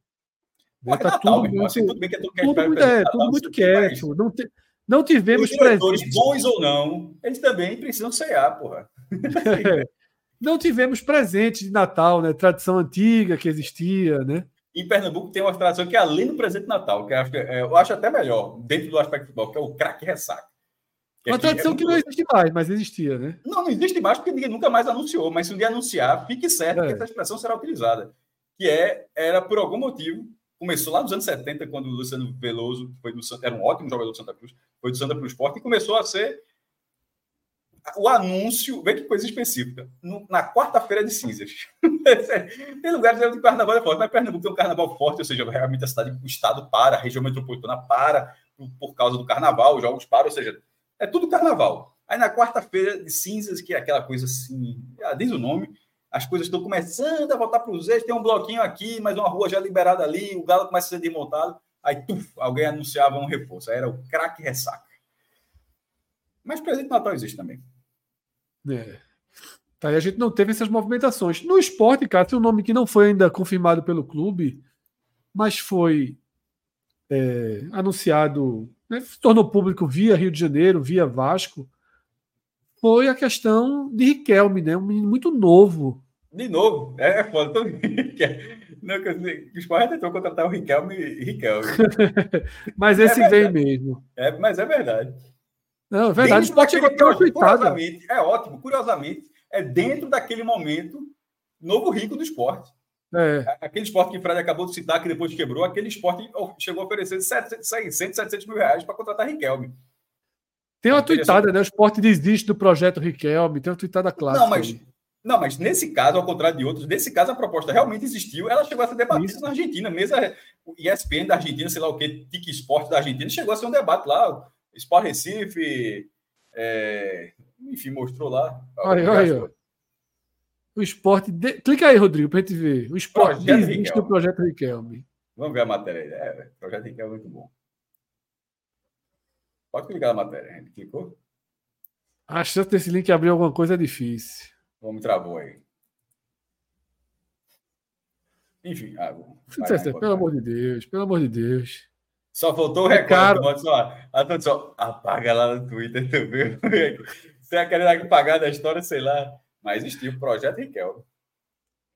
Mas tá Natal, tudo, muito, assim, tudo, bem que é tudo, tudo, é, tudo muito quieto. Não, te, não tivemos Os presentes. bons ou não, eles também precisam cear, porra. É. não tivemos presente de Natal, né? Tradição antiga que existia, né? Em Pernambuco tem uma tradição que é além do presente de Natal, que eu é, eu acho até melhor, dentro do aspecto futebol, que é o craque ressaca. Uma tradição é que não existe mais, mas existia, né? Não, não existe mais porque ninguém nunca mais anunciou, mas se um dia anunciar, fique certo é. que essa expressão será utilizada. Que é, era por algum motivo, começou lá nos anos 70, quando o Luciano Veloso foi do era um ótimo jogador do Santa Cruz, foi do Santa Cruz Sport, e começou a ser o anúncio, vê que coisa específica, no, na quarta-feira de cinzas. tem lugares onde o carnaval é forte, mas Pernambuco tem um carnaval forte, ou seja, realmente a cidade, o estado para, a região metropolitana para por, causa do carnaval, os jogos param, ou seja, é tudo carnaval. Aí na quarta-feira de cinzas, que é aquela coisa assim, ah, diz o nome, as coisas estão começando a voltar para os eixos, tem um bloquinho aqui, mas uma rua já liberada ali, o galo começa a ser desmontado, aí tuf, alguém anunciava um reforço, aí era o craque ressaca. Mas presente Natal existe também. É. Tá, e a gente não teve essas movimentações. No esporte, cara, tem um nome que não foi ainda confirmado pelo clube, mas foi é, anunciado, né, se tornou público via Rio de Janeiro, via Vasco, foi a questão de Riquelme, né? Um menino muito novo. De novo, é, é foda. Todo... Não, o Sport tentou contratar o Riquelme e Riquelme. mas esse é vem mesmo. É, mas é verdade. Não, é verdade. O Sport chegou tão curiosamente, É ótimo, curiosamente, é dentro daquele momento novo rico do esporte. É. Aquele esporte que o Fred acabou de citar, que depois quebrou, aquele esporte chegou a oferecer 700, 600, 700 mil reais para contratar Riquelme. Tem uma tuitada, né? O esporte desiste do projeto Riquelme, tem uma tuitada clássica. Não, mas, não, mas nesse caso, ao contrário de outros, nesse caso a proposta realmente existiu, ela chegou a ser debatida Isso. na Argentina, mesmo o ESPN da Argentina, sei lá o que, Tic Esporte da Argentina, chegou a ser um debate lá, Sport Recife, é, enfim, mostrou lá. Olha, olha, o esporte. De... Clica aí, Rodrigo, para a gente ver. O esporte projeto desiste do projeto Riquelme. Vamos ver a matéria aí. É, o projeto Riquelme é muito bom. Pode clicar na matéria, a gente clicou? A chance desse link abrir alguma coisa é difícil. Vamos travou aí. Enfim, ah, vai, vai, pelo amor de Deus, pelo amor de Deus. Só faltou o é recado. Só, só, apaga lá no Twitter também. Você vai querer apagar da história, sei lá. Mas existiu o projeto Riquelme.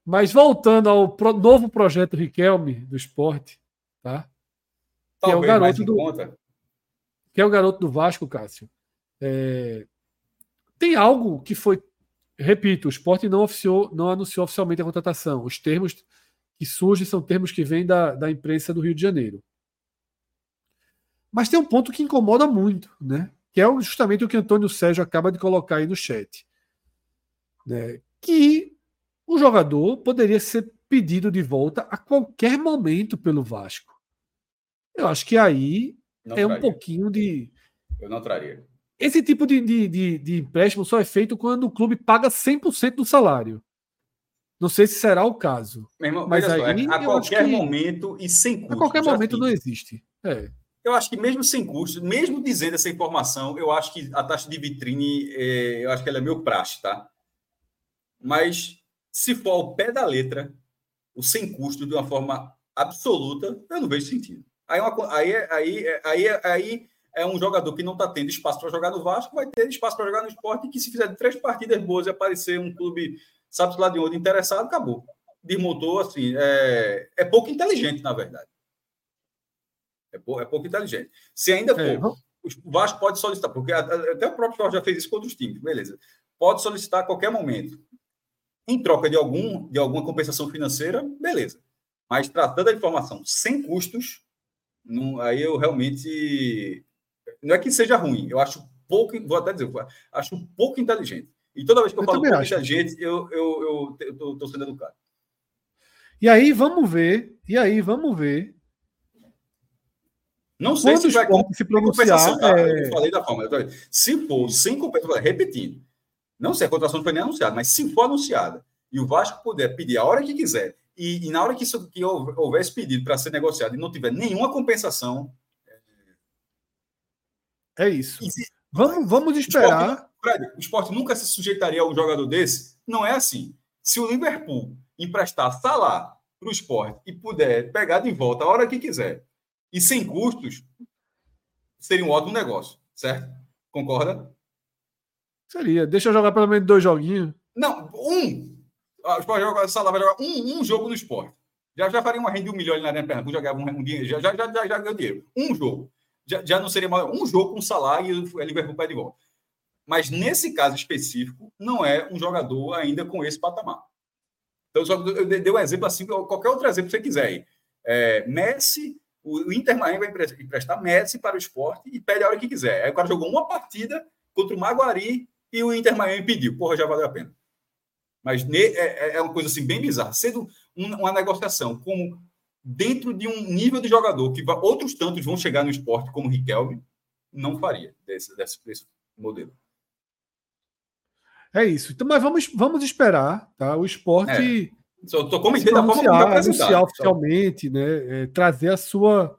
Mas voltando ao pro, novo projeto Riquelme do esporte, tá? Talvez que é o garoto do conta. que é o garoto do Vasco, Cássio. É, tem algo que foi, repito, o esporte não, oficiou, não anunciou oficialmente a contratação. Os termos que surgem são termos que vêm da, da imprensa do Rio de Janeiro. Mas tem um ponto que incomoda muito, né? Que é justamente o que Antônio Sérgio acaba de colocar aí no chat né, que o jogador poderia ser pedido de volta a qualquer momento pelo Vasco. Eu acho que aí não é traria. um pouquinho de. Eu não traria. Esse tipo de, de, de, de empréstimo só é feito quando o clube paga 100% do salário. Não sei se será o caso. Irmão, mas aí, só, é, a qualquer que, momento e sem custo. A qualquer momento não existe. É. Eu acho que mesmo sem custo, mesmo dizendo essa informação, eu acho que a taxa de vitrine, é, eu acho que ela é meio praxe, tá? Mas se for ao pé da letra, o sem custo de uma forma absoluta, eu não vejo sentido. Aí, é uma, aí, é, aí, é, aí, aí é um jogador que não está tendo espaço para jogar no Vasco, vai ter espaço para jogar no esporte, que se fizer três partidas boas e aparecer um clube, sabe lá de onde, interessado, acabou. Desmontou, assim, é, é pouco inteligente, na verdade. É, pou, é pouco inteligente. Se ainda for, é, o Vasco pode solicitar, porque até o próprio Vasco já fez isso com outros times, beleza. Pode solicitar a qualquer momento em troca de, algum, de alguma compensação financeira, beleza. Mas tratando da informação sem custos, não, aí eu realmente. Não é que seja ruim, eu acho pouco, vou até dizer, acho pouco inteligente. E toda vez que eu, eu falo pouco acho. inteligente, eu, eu, eu, eu sendo educado. E aí, vamos ver. E aí, vamos ver. Não sei Quando se vai se pronunciar. É... Eu falei da forma. Se for sem compensação, repetindo, não sei, a contratação não foi nem anunciada, mas se for anunciada e o Vasco puder pedir a hora que quiser, e, e na hora que, isso, que houvesse pedido para ser negociado e não tiver nenhuma compensação. É isso. Se, vamos, vamos esperar. O esporte, Fred, o esporte nunca se sujeitaria a um jogador desse? Não é assim. Se o Liverpool emprestar Salah para o esporte e puder pegar de volta a hora que quiser e sem custos, seria um ótimo negócio, certo? Concorda? Seria. Deixa eu jogar pelo menos dois joguinhos. Não, um. Ah, o Sport joga, Salah vai jogar um, um jogo no esporte. Já, já faria uma renda de um milhão ali na Arena Pernambuco, jogava um, um dinheiro, já, já, já, já ganhou dinheiro. Um jogo. Já, já não seria mais. Um jogo com Salah e o Liverpool pede de volta. Mas nesse caso específico, não é um jogador ainda com esse patamar. Então, só, eu dei um exemplo assim, qualquer outro exemplo que você quiser aí. É, Messi, o Inter Miami vai emprestar Messi para o esporte e pede a hora que quiser. Aí o cara jogou uma partida contra o Maguari e o Inter Miami pediu. Porra, já valeu a pena. Mas é, é, é uma coisa assim bem bizarra. Sendo uma negociação como dentro de um nível de jogador que outros tantos vão chegar no esporte, como o Riquelme, não faria desse, desse, desse modelo. É isso. Então, mas vamos, vamos esperar, tá? O esporte. É. Só comentando da forma como anunciar oficialmente, né? É, trazer a sua,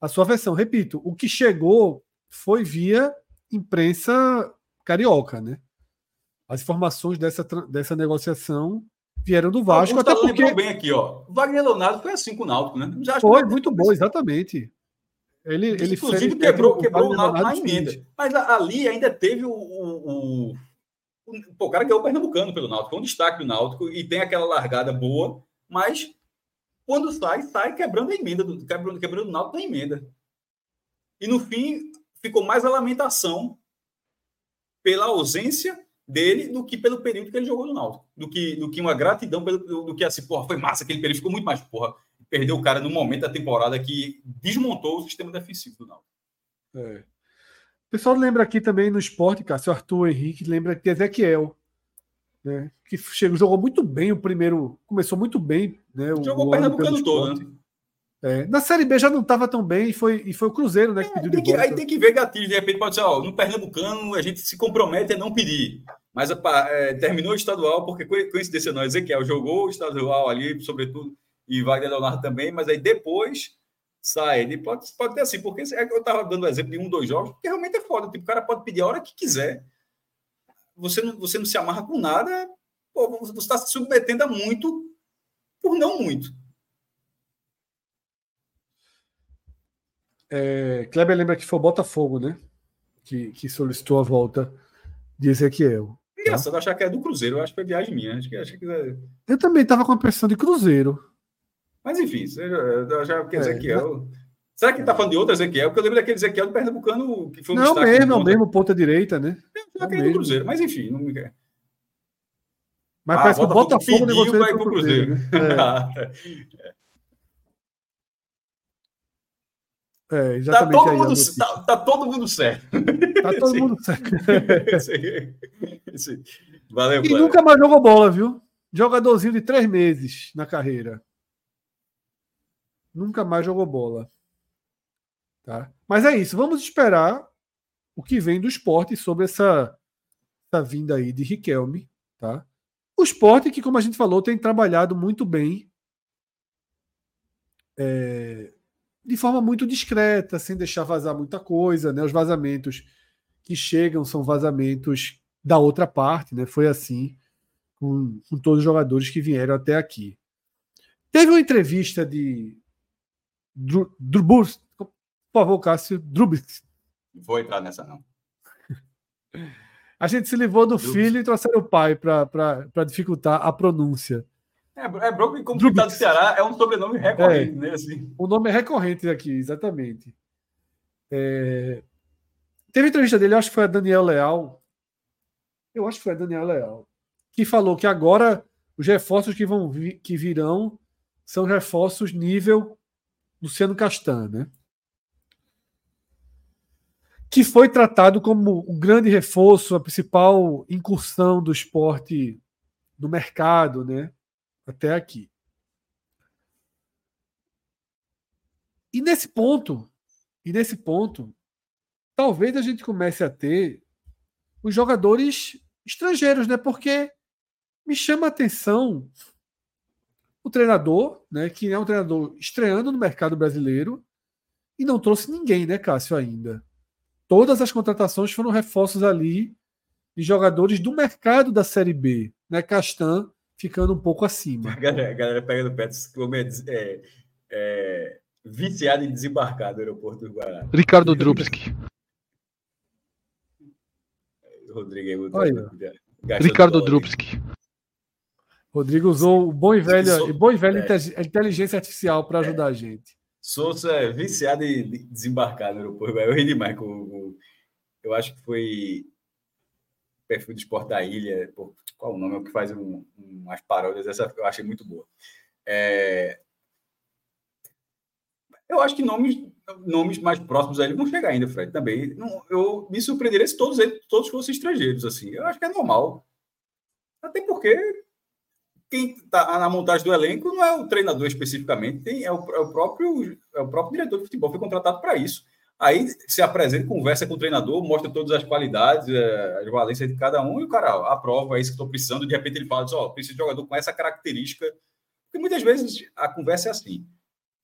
a sua versão. Repito, o que chegou foi via imprensa carioca, né? As informações dessa, dessa negociação vieram do Vasco. Até porque bem aqui, ó. Wagner Leonardo foi assim com o Náutico, né? Já foi muito bom, exatamente. Ele, ele Inclusive fez, quebrou, quebrou o Náutico na emenda. Mas ali ainda teve o, o, o Pô, o cara ganhou o Pernambucano pelo Náutico, é um destaque do Náutico e tem aquela largada boa, mas quando sai, sai quebrando a emenda, do, quebrando, quebrando o Náutico na emenda. E no fim, ficou mais a lamentação pela ausência dele do que pelo período que ele jogou no Náutico. Do que, do que uma gratidão pelo, do que assim, porra, foi massa aquele período, ficou muito mais, porra, perdeu o cara no momento da temporada que desmontou o sistema defensivo do Náutico. É. O pessoal lembra aqui também no esporte, Cássio Arthur Henrique, lembra que Ezequiel, né, que chegou, jogou muito bem o primeiro, começou muito bem. Né, o, jogou o Pernambucano todo, né? É, na Série B já não estava tão bem e foi, e foi o Cruzeiro né, que é, pediu de que, Aí tem que ver gatilho, de repente pode ser, ó, no Pernambucano a gente se compromete a não pedir. Mas é, terminou o estadual, porque coincidência não, Ezequiel jogou o estadual ali, sobretudo, e Wagner Leonardo também, mas aí depois sai. Ele pode, pode ter assim, porque é eu estava dando exemplo de um, dois jogos, porque realmente é foda. Tipo, o cara pode pedir a hora que quiser. Você não, você não se amarra com nada, pô, você está se submetendo a muito por não muito. É, Kleber lembra que foi o Botafogo, né? Que, que solicitou a volta de Ezequiel. Engraçado tá? achar que é do Cruzeiro, eu acho que foi viagem minha. Acho que, acho que... É eu também estava com a pressão de Cruzeiro. Mas enfim, já, já quer dizer que é. Será que está falando de outro Ezequiel? Porque eu lembro daquele Ezequiel do Pernambucano que foi um Não, mesmo, é o mesmo ponta direita, né? Eu já é do Cruzeiro, mas enfim, não me quer. Mas ah, parece que o Botafogo negociou para ir para o Cruzeiro. Cruzeiro. É. é. exatamente. Tá todo, mundo, tá, tá todo mundo certo. Tá todo mundo certo. esse, esse. Valeu, E nunca mais jogou bola, viu? Jogadorzinho de três meses na carreira nunca mais jogou bola. Tá? Mas é isso, vamos esperar o que vem do esporte sobre essa, essa vinda aí de Riquelme. Tá? O esporte, que, como a gente falou, tem trabalhado muito bem, é, de forma muito discreta, sem deixar vazar muita coisa. Né? Os vazamentos que chegam são vazamentos da outra parte, né? foi assim com, com todos os jogadores que vieram até aqui. Teve uma entrevista de Drubus, por favor, Cássio, Drubis. Vou entrar nessa, não. A gente se livrou do Drubis. filho e trouxeram o pai para dificultar a pronúncia. É, é e como do Ceará é um sobrenome recorrente, é, né? Assim. O nome é recorrente aqui, exatamente. É... Teve entrevista dele, acho que foi a Daniel Leal. Eu acho que foi a Daniel Leal. Que falou que agora os reforços que vão vi, que virão são reforços nível Luciano Castan, né? que foi tratado como o grande reforço, a principal incursão do esporte no mercado, né? Até aqui. E nesse ponto, e nesse ponto, talvez a gente comece a ter os jogadores estrangeiros, né? Porque me chama a atenção o treinador, né, que é um treinador estreando no mercado brasileiro e não trouxe ninguém, né, Cássio, ainda. Todas as contratações foram reforços ali de jogadores do mercado da Série B, né, Castan ficando um pouco acima. A galera, a galera pega no pé, como é, é, é, viciado em desembarcar do aeroporto do Guará. Ricardo Drubski. Rodrigo Ricardo Drubski. Rodrigo usou o bom e velho, sou, bom e velho é. inteligência artificial para ajudar é. a gente. Souza é viciado em desembarcar no aeroporto. Eu ri demais com, Eu acho que foi perfil de esporte da ilha. qual o nome? É o que faz um, umas paródias. Essa eu achei muito boa. É... Eu acho que nomes, nomes mais próximos a ele vão chegar ainda, Fred, também. Não, eu me surpreenderia se todos eles, todos fossem estrangeiros, assim. Eu acho que é normal. Até porque quem está na montagem do elenco não é o treinador especificamente, tem, é, o, é, o, próprio, é o próprio diretor de futebol, foi contratado para isso. Aí se apresenta, conversa com o treinador, mostra todas as qualidades, é, as valências de cada um, e o cara aprova, é isso que estou precisando. De repente ele fala: ó, oh, preciso de jogador com essa característica. Porque muitas vezes a conversa é assim.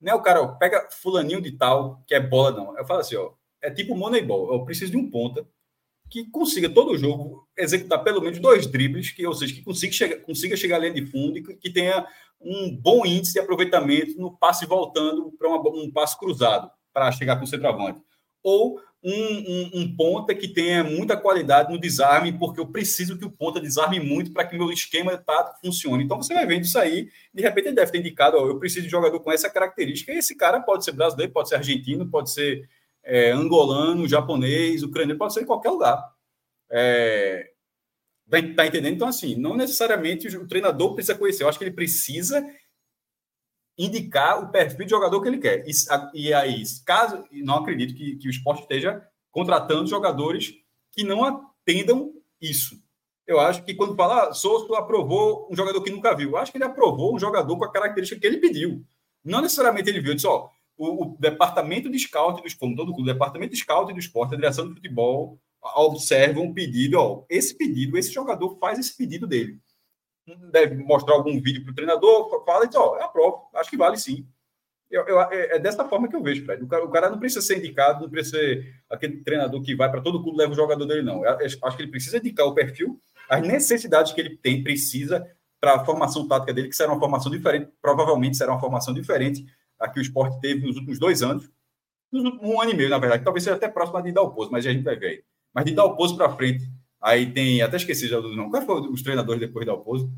Não é o cara, pega fulaninho de tal, que é bola, não. Eu falo assim: ó, é tipo Moneyball. Eu preciso de um ponta que consiga todo jogo executar pelo menos dois dribles, que, ou seja, que consiga chegar, consiga chegar ali de fundo e que, que tenha um bom índice de aproveitamento no passe voltando para um passe cruzado para chegar com o centroavante ou um, um, um, ponta que tenha muita qualidade no desarme, porque eu preciso que o ponta desarme muito para que meu esquema tático funcione. Então você vai vendo isso aí, de repente ele deve ter indicado, ó, eu preciso de jogador com essa característica, e esse cara pode ser brasileiro, pode ser argentino, pode ser é, angolano, japonês, ucraniano, pode ser em qualquer lugar. É, tá entendendo? Então, assim, não necessariamente o treinador precisa conhecer, eu acho que ele precisa indicar o perfil de jogador que ele quer. E, e aí, caso, não acredito que, que o esporte esteja contratando jogadores que não atendam isso. Eu acho que quando fala, ah, Souza aprovou um jogador que nunca viu, eu acho que ele aprovou um jogador com a característica que ele pediu. Não necessariamente ele viu, ele disse, ó, o, o departamento de scout do esporte, todo o departamento de scout do esporte, a direção do futebol, observa um pedido, ó, esse pedido, esse jogador faz esse pedido dele deve mostrar algum vídeo para o treinador, fala e diz, ó, é a prova, acho que vale sim. Eu, eu, é, é, dessa forma que eu vejo, Fred. O cara, o cara, não precisa ser indicado, não precisa ser aquele treinador que vai para todo clube leva o jogador dele, não. Eu acho que ele precisa indicar o perfil, as necessidades que ele tem, precisa para a formação tática dele, que será uma formação diferente, provavelmente será uma formação diferente a que o esporte teve nos últimos dois anos, um ano e meio, na verdade, talvez seja até próximo de Dalpozo, mas a gente vai ver aí. Mas de Dalpozo para frente, Aí tem, até esqueci já do nome. Qual foi os treinadores depois da Alpozo?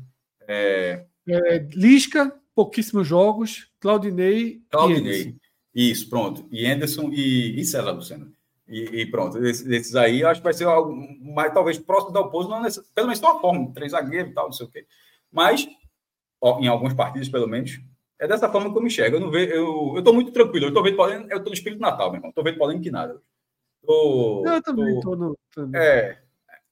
É... É, Lisca, pouquíssimos jogos. Claudinei. Claudinei. Isso, pronto. E Anderson e, e César Luciano. E, e pronto. Esses, aí acho que vai ser algo mais, talvez próximo da Alpozo, não necess... pelo menos tem uma forma, três zagueiros e tal, não sei o quê. Mas, ó, em alguns partidos, pelo menos, é dessa forma que eu me enxergo. Eu não vejo, eu, eu tô muito tranquilo. Eu tô vendo eu tô no espírito natal, meu irmão. Tô vendo polêmica que nada. Tô, eu também tô, tô no. No... É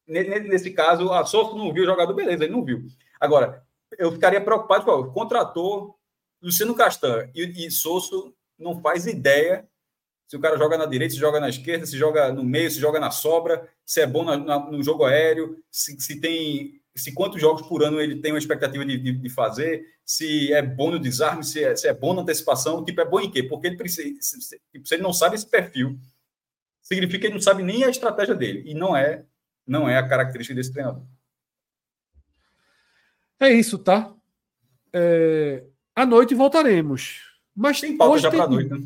nesse caso, a Souza não viu o jogador, beleza, ele não viu. Agora, eu ficaria preocupado, com contratou Luciano Castan e, e Souza não faz ideia se o cara joga na direita, se joga na esquerda, se joga no meio, se joga na sobra, se é bom na, na, no jogo aéreo, se, se, tem se quantos jogos por ano ele tem uma expectativa de, de, de fazer, se é bom no desarme, se é, se é, bom na antecipação, tipo, é bom em quê? Porque ele precisa, se, tipo, se ele não sabe esse perfil, significa que ele não sabe nem a estratégia dele, e não é não é a característica desse treinador. É isso, tá? É... À noite voltaremos. Mas tem pauta já para noite, né?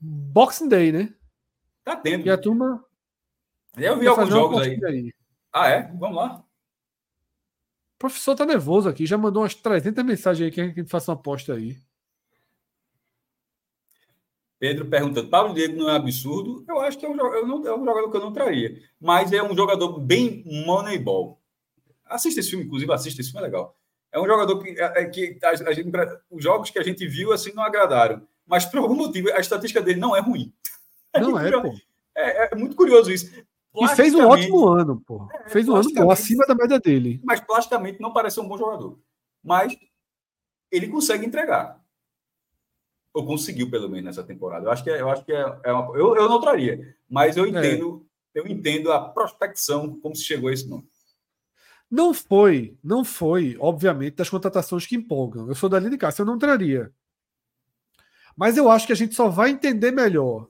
Boxing Day, né? Tá dentro. E a turma. Eu vi alguns jogos aí. aí. Ah, é? Vamos lá. O professor tá nervoso aqui, já mandou umas 300 mensagens aí que a gente faça uma aposta aí. Pedro perguntando, Pablo Diego não é absurdo? Eu acho que é um, eu não, é um jogador que eu não traria. Mas é um jogador bem moneyball. Assista esse filme, inclusive, assista, esse filme é legal. É um jogador que, é, é que a, a gente, os jogos que a gente viu assim não agradaram. Mas por algum motivo a estatística dele não é ruim. Não é, pô. É, é, muito curioso isso. E fez um ótimo ano, pô. É, fez um ano bom, acima da média dele. Mas plasticamente não parece um bom jogador. Mas ele consegue entregar ou conseguiu pelo menos nessa temporada. Eu acho que é, eu acho que é, é uma, eu, eu não traria, mas eu é. entendo, é. eu entendo a prospecção como se chegou a esse nome. Não foi, não foi, obviamente, das contratações que empolgam. Eu sou da linha de casa, eu não traria. Mas eu acho que a gente só vai entender melhor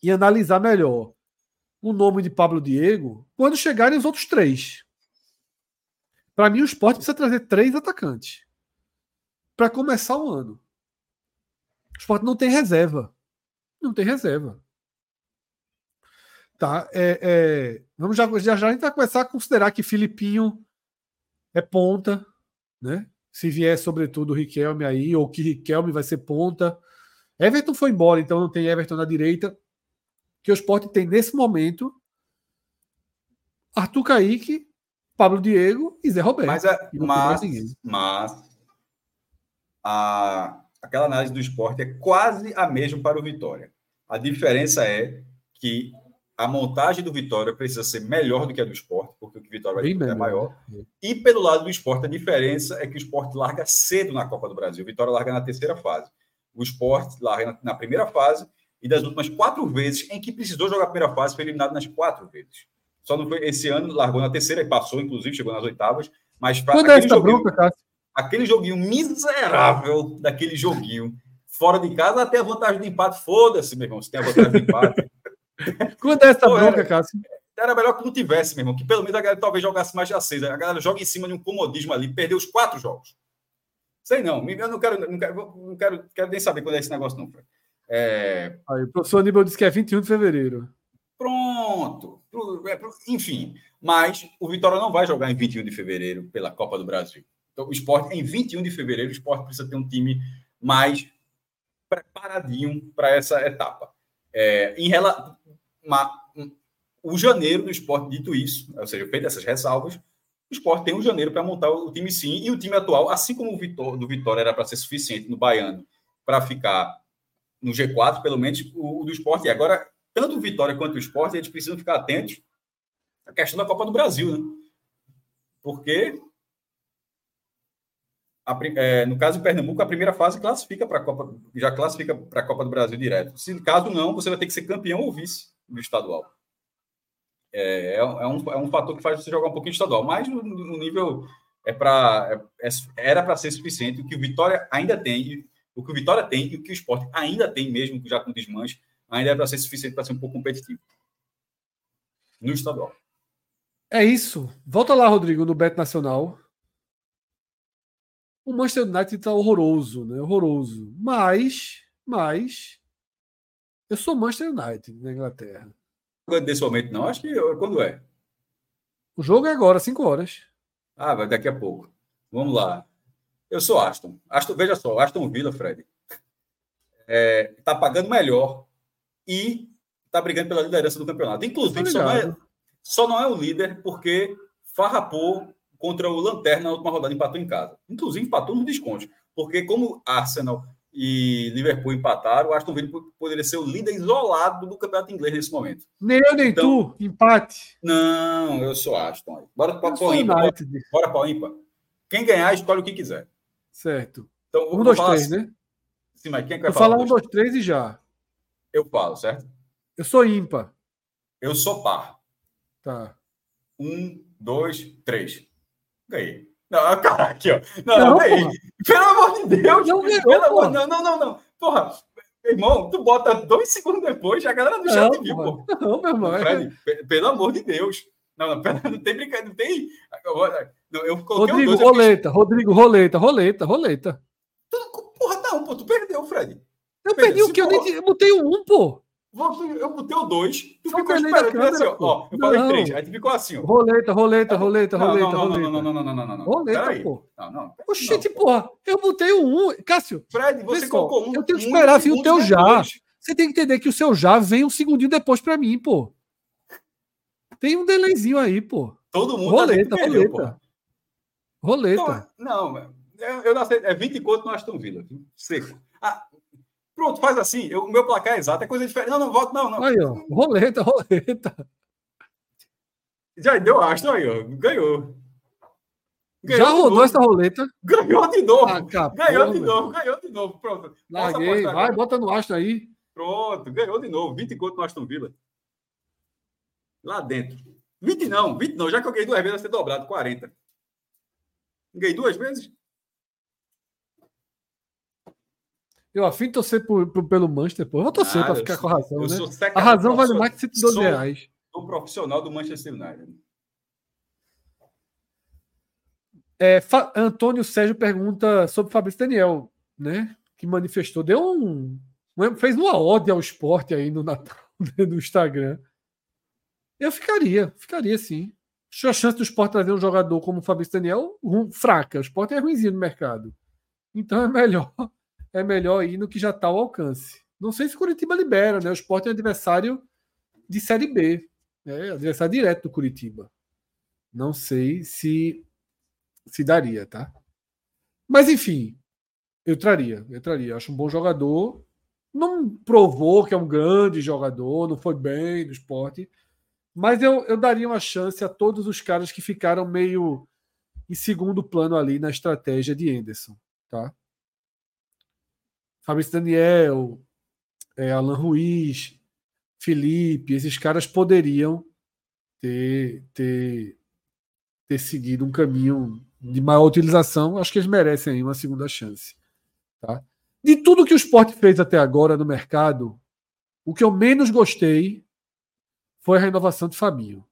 e analisar melhor o nome de Pablo Diego quando chegarem os outros três. Para mim, o esporte precisa trazer três atacantes para começar o ano. O esporte não tem reserva. Não tem reserva. Tá? É, é, vamos já, já, já a gente vai começar a considerar que Filipinho é ponta, né? Se vier, sobretudo, o Riquelme aí, ou que Riquelme vai ser ponta. Everton foi embora, então não tem Everton na direita. Que o esporte tem nesse momento Arthur Caíque, Pablo Diego e Zé Roberto. Mas, é, mas, mas a, aquela análise do esporte é quase a mesma para o Vitória. A diferença é que a montagem do Vitória precisa ser melhor do que a do esporte, porque o que o Vitória vai ter é maior. E pelo lado do esporte, a diferença é que o esporte larga cedo na Copa do Brasil. O Vitória larga na terceira fase. O esporte larga na primeira fase e das últimas quatro vezes em que precisou jogar a primeira fase, foi eliminado nas quatro vezes. Só não foi esse ano, largou na terceira e passou, inclusive, chegou nas oitavas. Mas é aquele, joguinho, bronca, aquele joguinho miserável daquele joguinho, fora de casa, até a vantagem de empate. Foda-se, meu irmão, se tem a vantagem de empate. Quando é essa bronca, era, Cássio? Era melhor que não tivesse, meu irmão, que pelo menos a galera talvez jogasse mais de seis. A galera joga em cima de um comodismo ali, perdeu os quatro jogos. Sei não, eu não quero, não quero, não quero, quero nem saber quando é esse negócio, não, Fred. É... Aí, o professor Aníbal disse que é 21 de fevereiro. Pronto. É, enfim, mas o Vitória não vai jogar em 21 de fevereiro pela Copa do Brasil. Então, o esporte, em 21 de fevereiro, o esporte precisa ter um time mais preparadinho para essa etapa. É, em relação o janeiro do esporte, dito isso, ou seja, feito essas ressalvas, o esporte tem um janeiro para montar o time sim, e o time atual, assim como o Vitor, do Vitória era para ser suficiente no Baiano para ficar no G4, pelo menos, o, o do esporte. E agora, tanto o Vitória quanto o esporte, eles precisam ficar atentos à questão da Copa do Brasil, né? Porque a, é, no caso de Pernambuco, a primeira fase classifica para a Copa, já classifica para a Copa do Brasil direto. Se caso não, você vai ter que ser campeão ou vice do estadual. É, é, um, é um fator que faz você jogar um pouquinho estadual, mas no, no nível é para é, é, era para ser suficiente o que o Vitória ainda tem, o que o Vitória tem e o que o Sport ainda tem mesmo já com desmanche, ainda é para ser suficiente para ser um pouco competitivo no estadual. É isso. Volta lá, Rodrigo, no Bet Nacional. O Manchester United está horroroso, né? Horroroso. Mas, mas, eu sou Manchester United na Inglaterra. Desse momento não, acho que quando é? O jogo é agora, 5 horas. Ah, vai daqui a pouco. Vamos lá. Eu sou Aston. Aston veja só, Aston Villa, Fred, é, tá pagando melhor e tá brigando pela liderança do campeonato. Inclusive, só não, é, só não é o líder porque farrapou contra o Lanterna na última rodada, empatou em casa. Inclusive, empatou no desconto. Porque como Arsenal e Liverpool empataram, o Aston Villa poderia ser o líder isolado do campeonato inglês nesse momento. Nem eu, nem então, tu, empate. Não, eu sou Aston. Bora para o ímpar. Bora para o ímpar. Quem ganhar, escolhe o que quiser. Certo. Então, um, dois, três, assim. né? Sim, mas quem é que vai falar? falar um, dois, três e já. Eu falo, certo? Eu sou ímpar. Eu sou par. Tá. Um, dois, três. Ganhei. Não, cara, aqui, ó. Não, não, ganhei. Pelo amor de Deus. Não, ganhou, pelo amor... não, não, não, não. Porra, irmão, tu bota dois segundos depois, a galera do chat viu, pô. Não, meu irmão. É Fred, pelo amor de Deus. Não, não, pera, não tem brincadeira, não tem. Não, eu Rodrigo, dois, roleta, Rodrigo, roleta, roleta, roleta. Tu, porra, não, pô, tu perdeu, Fred. Eu perdi o que? Eu, nem, eu botei o um, pô. Eu botei o 2, tu Só ficou esperando. Câmera, assim, ó, ó, eu falei 3, aí tu ficou assim, ó. Roleta, roleta, roleta, não, roleta, não, roleta. Não, não, não, não, não, não, não. Roleta, pô. Não, não. Oxente, porra, eu botei o 1. Um. Cássio, Fred, você colocou um. Eu tenho que esperar vir o teu já. Você tem que entender que o seu já vem um segundinho depois pra mim, pô. Tem um delayzinho aí, pô. Todo mundo roleta, perdeu, roleta. Pô. Roleta. Não, não eu, não aceito. É 20 conto no Aston Villa. Seco. Ah, Pronto, faz assim. O meu placar é exato, é coisa diferente. Não, não, volta, não, não. Aí, ó. Roleta, roleta. Já deu astro aí, ó. Ganhou. ganhou Já rodou essa roleta. Ganhou de novo. Ah, ganhou de novo, ganhou de novo. Pronto. Larguei, vai, agora. bota no astro aí. Pronto, ganhou de novo. 20 conto no Aston Villa. Lá dentro. 20 não, 20 não. Já que eu ganhei duas vezes, vai ser dobrado, 40. Ganhei duas vezes? Eu afim de torcer por, por, pelo Manchester, pô. Eu vou torcer ah, para ficar com a razão, né? A razão vale mais que 112 reais. Sou profissional do Manchester United. É, Antônio Sérgio pergunta sobre Fabrício Daniel, né? Que manifestou, deu um. fez uma ode ao esporte aí no Natal, né, no Instagram. Eu ficaria, ficaria sim. A chance do esporte trazer um jogador como o Fabrício Daniel, fraca. O esporte é ruimzinho no mercado. Então é melhor é melhor ir no que já está ao alcance. Não sei se o Curitiba libera, né? O Sport é adversário de Série B, né? adversário direto do Curitiba. Não sei se se daria, tá? Mas enfim, eu traria, eu traria. Acho um bom jogador não provou que é um grande jogador, não foi bem no esporte, mas eu, eu daria uma chance a todos os caras que ficaram meio em segundo plano ali na estratégia de Anderson, tá? Fabrício Daniel, é, Alan Ruiz, Felipe, esses caras poderiam ter, ter, ter seguido um caminho de maior utilização. Acho que eles merecem aí uma segunda chance. Tá? De tudo que o esporte fez até agora no mercado, o que eu menos gostei foi a renovação de Fabinho.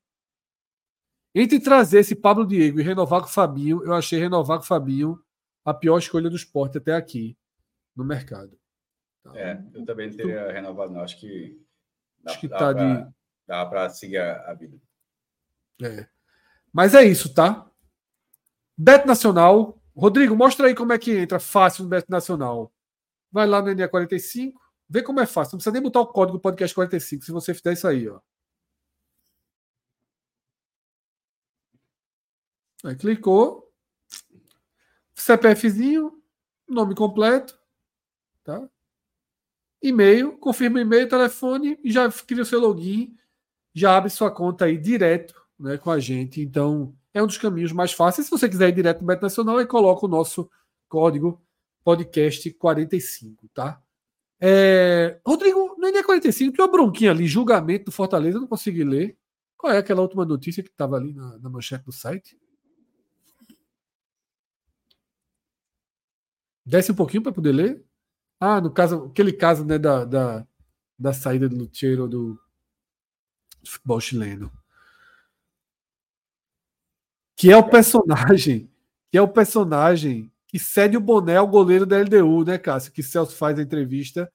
Entre trazer esse Pablo Diego e renovar com o Fabinho, eu achei renovar com o Fabinho a pior escolha do esporte até aqui no mercado. Tá? É, eu também não teria renovado, não. Acho que dá, acho que dá tá pra, de... dá para seguir a, a, vida. É. Mas é isso, tá? Beto Nacional. Rodrigo, mostra aí como é que entra fácil no Beto Nacional. Vai lá no NE45, vê como é fácil. Não precisa nem botar o código do podcast 45 se você fizer isso aí, ó. Aí clicou. CPFzinho, nome completo, tá? E-mail, confirma e-mail, telefone e já cria o seu login, já abre sua conta aí direto, né, com a gente. Então, é um dos caminhos mais fáceis. Se você quiser ir direto no Beto Nacional, aí coloca o nosso código podcast 45, tá? É... Rodrigo, no NE 45 tem uma bronquinha ali, julgamento do Fortaleza, eu não consegui ler. Qual é aquela última notícia que estava ali na, na manchete do site? Desce um pouquinho para poder ler. Ah, no caso, aquele caso né, da, da, da saída do Lutero do, do futebol chileno. Que é o personagem, que é o personagem que cede o boné ao goleiro da LDU, né, Cássio? Que Celso faz a entrevista.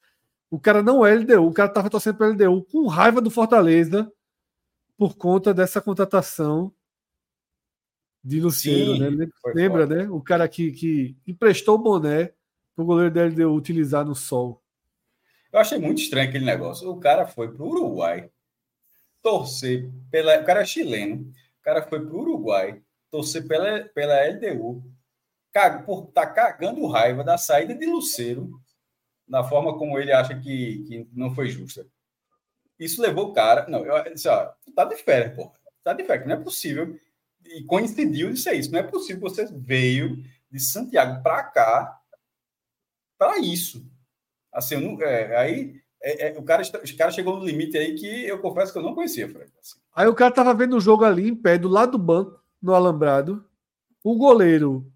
O cara não é LDU, o cara estava torcendo para LDU com raiva do Fortaleza por conta dessa contratação de Luciano, Sim, né? Lembra, né? O cara que, que emprestou o boné para o goleiro da LDU utilizar no sol. Eu achei muito estranho aquele negócio. O cara foi para o Uruguai torcer pela. O cara é chileno. O cara foi para o Uruguai torcer pela, pela LDU por estar tá cagando raiva da saída de Luceiro, da forma como ele acha que, que não foi justa. Isso levou o cara. Não, eu disse, ó, tá de férias, porra. Tá de férias, não é possível. E coincidiu de ser isso. Não é possível você veio de Santiago para cá para isso. Assim, não, é, aí é, é, o cara, os cara chegou no limite aí que eu confesso que eu não conhecia, Fred. Assim. Aí o cara tava vendo o jogo ali em pé, do lado do banco, no alambrado. O goleiro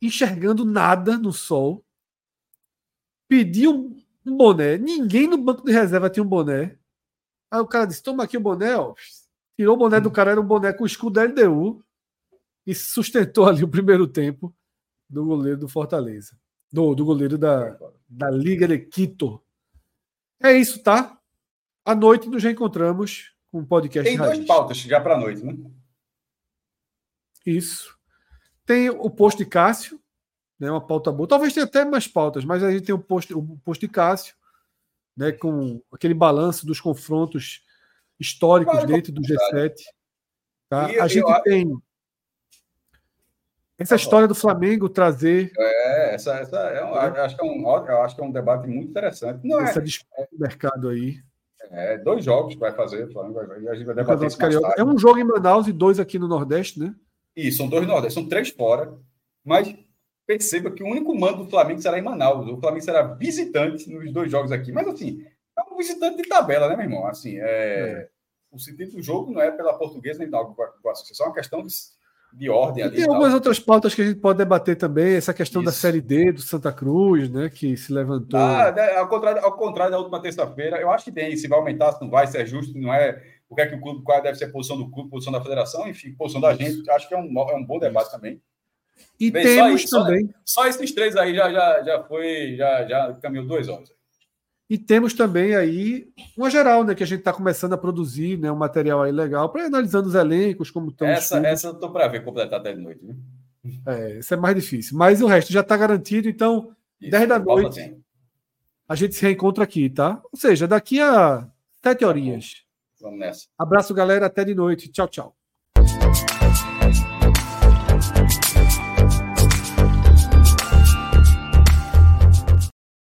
enxergando nada no sol. Pediu um boné. Ninguém no banco de reserva tinha um boné. Aí o cara disse: Toma aqui o boné. Ó. Tirou o boné do cara, era um boné com o escudo da LDU. E sustentou ali o primeiro tempo do goleiro do Fortaleza. Do, do goleiro da, da Liga de Quito. É isso, tá? À noite nos reencontramos com um podcast. Tem duas pautas já para a noite, né? Isso. Tem o post de Cássio, né, uma pauta boa. Talvez tenha até mais pautas, mas a gente tem o post, o post de Cássio, né, com aquele balanço dos confrontos históricos claro, dentro do G7. Tá? a gente eu... tem essa tá história do Flamengo trazer. É, essa, essa é um, acho que é um, eu acho que é um debate muito interessante. Não essa é, disputa do mercado aí. É, dois jogos vai fazer, Flamengo vai, a gente vai debater isso É um jogo em Manaus e dois aqui no Nordeste, né? Isso, são dois Nordeste, são três fora, mas perceba que o único mando do Flamengo será em Manaus. O Flamengo será visitante nos dois jogos aqui. Mas, assim, é um visitante de tabela, né, meu irmão? Assim, é... é. O sentido do jogo não é pela portuguesa nem da associação, é uma questão de, de ordem. Ali, tem algumas outras pautas que a gente pode debater também. Essa questão Isso. da Série D do Santa Cruz, né, que se levantou. Ah, né, ao, contrário, ao contrário da última terça-feira, eu acho que tem. Se vai aumentar, se não vai, se é justo, não é o que é que o clube, qual deve ser a posição do clube, posição da federação, enfim, posição da gente. Acho que é um, é um bom debate também. E Bem, temos só, também. Só, só, esses três aí já, já, já foi, já, já caminhou duas horas. E temos também aí uma geral, né? Que a gente está começando a produzir né, um material aí legal para analisando os elencos, como estão. Essa, essa eu estou para ver completar até de noite. Né? É, isso é mais difícil. Mas o resto já está garantido, então, isso, 10 da noite. Assim. A gente se reencontra aqui, tá? Ou seja, daqui a sete horinhas. Vamos nessa. Abraço, galera. Até de noite. Tchau, tchau.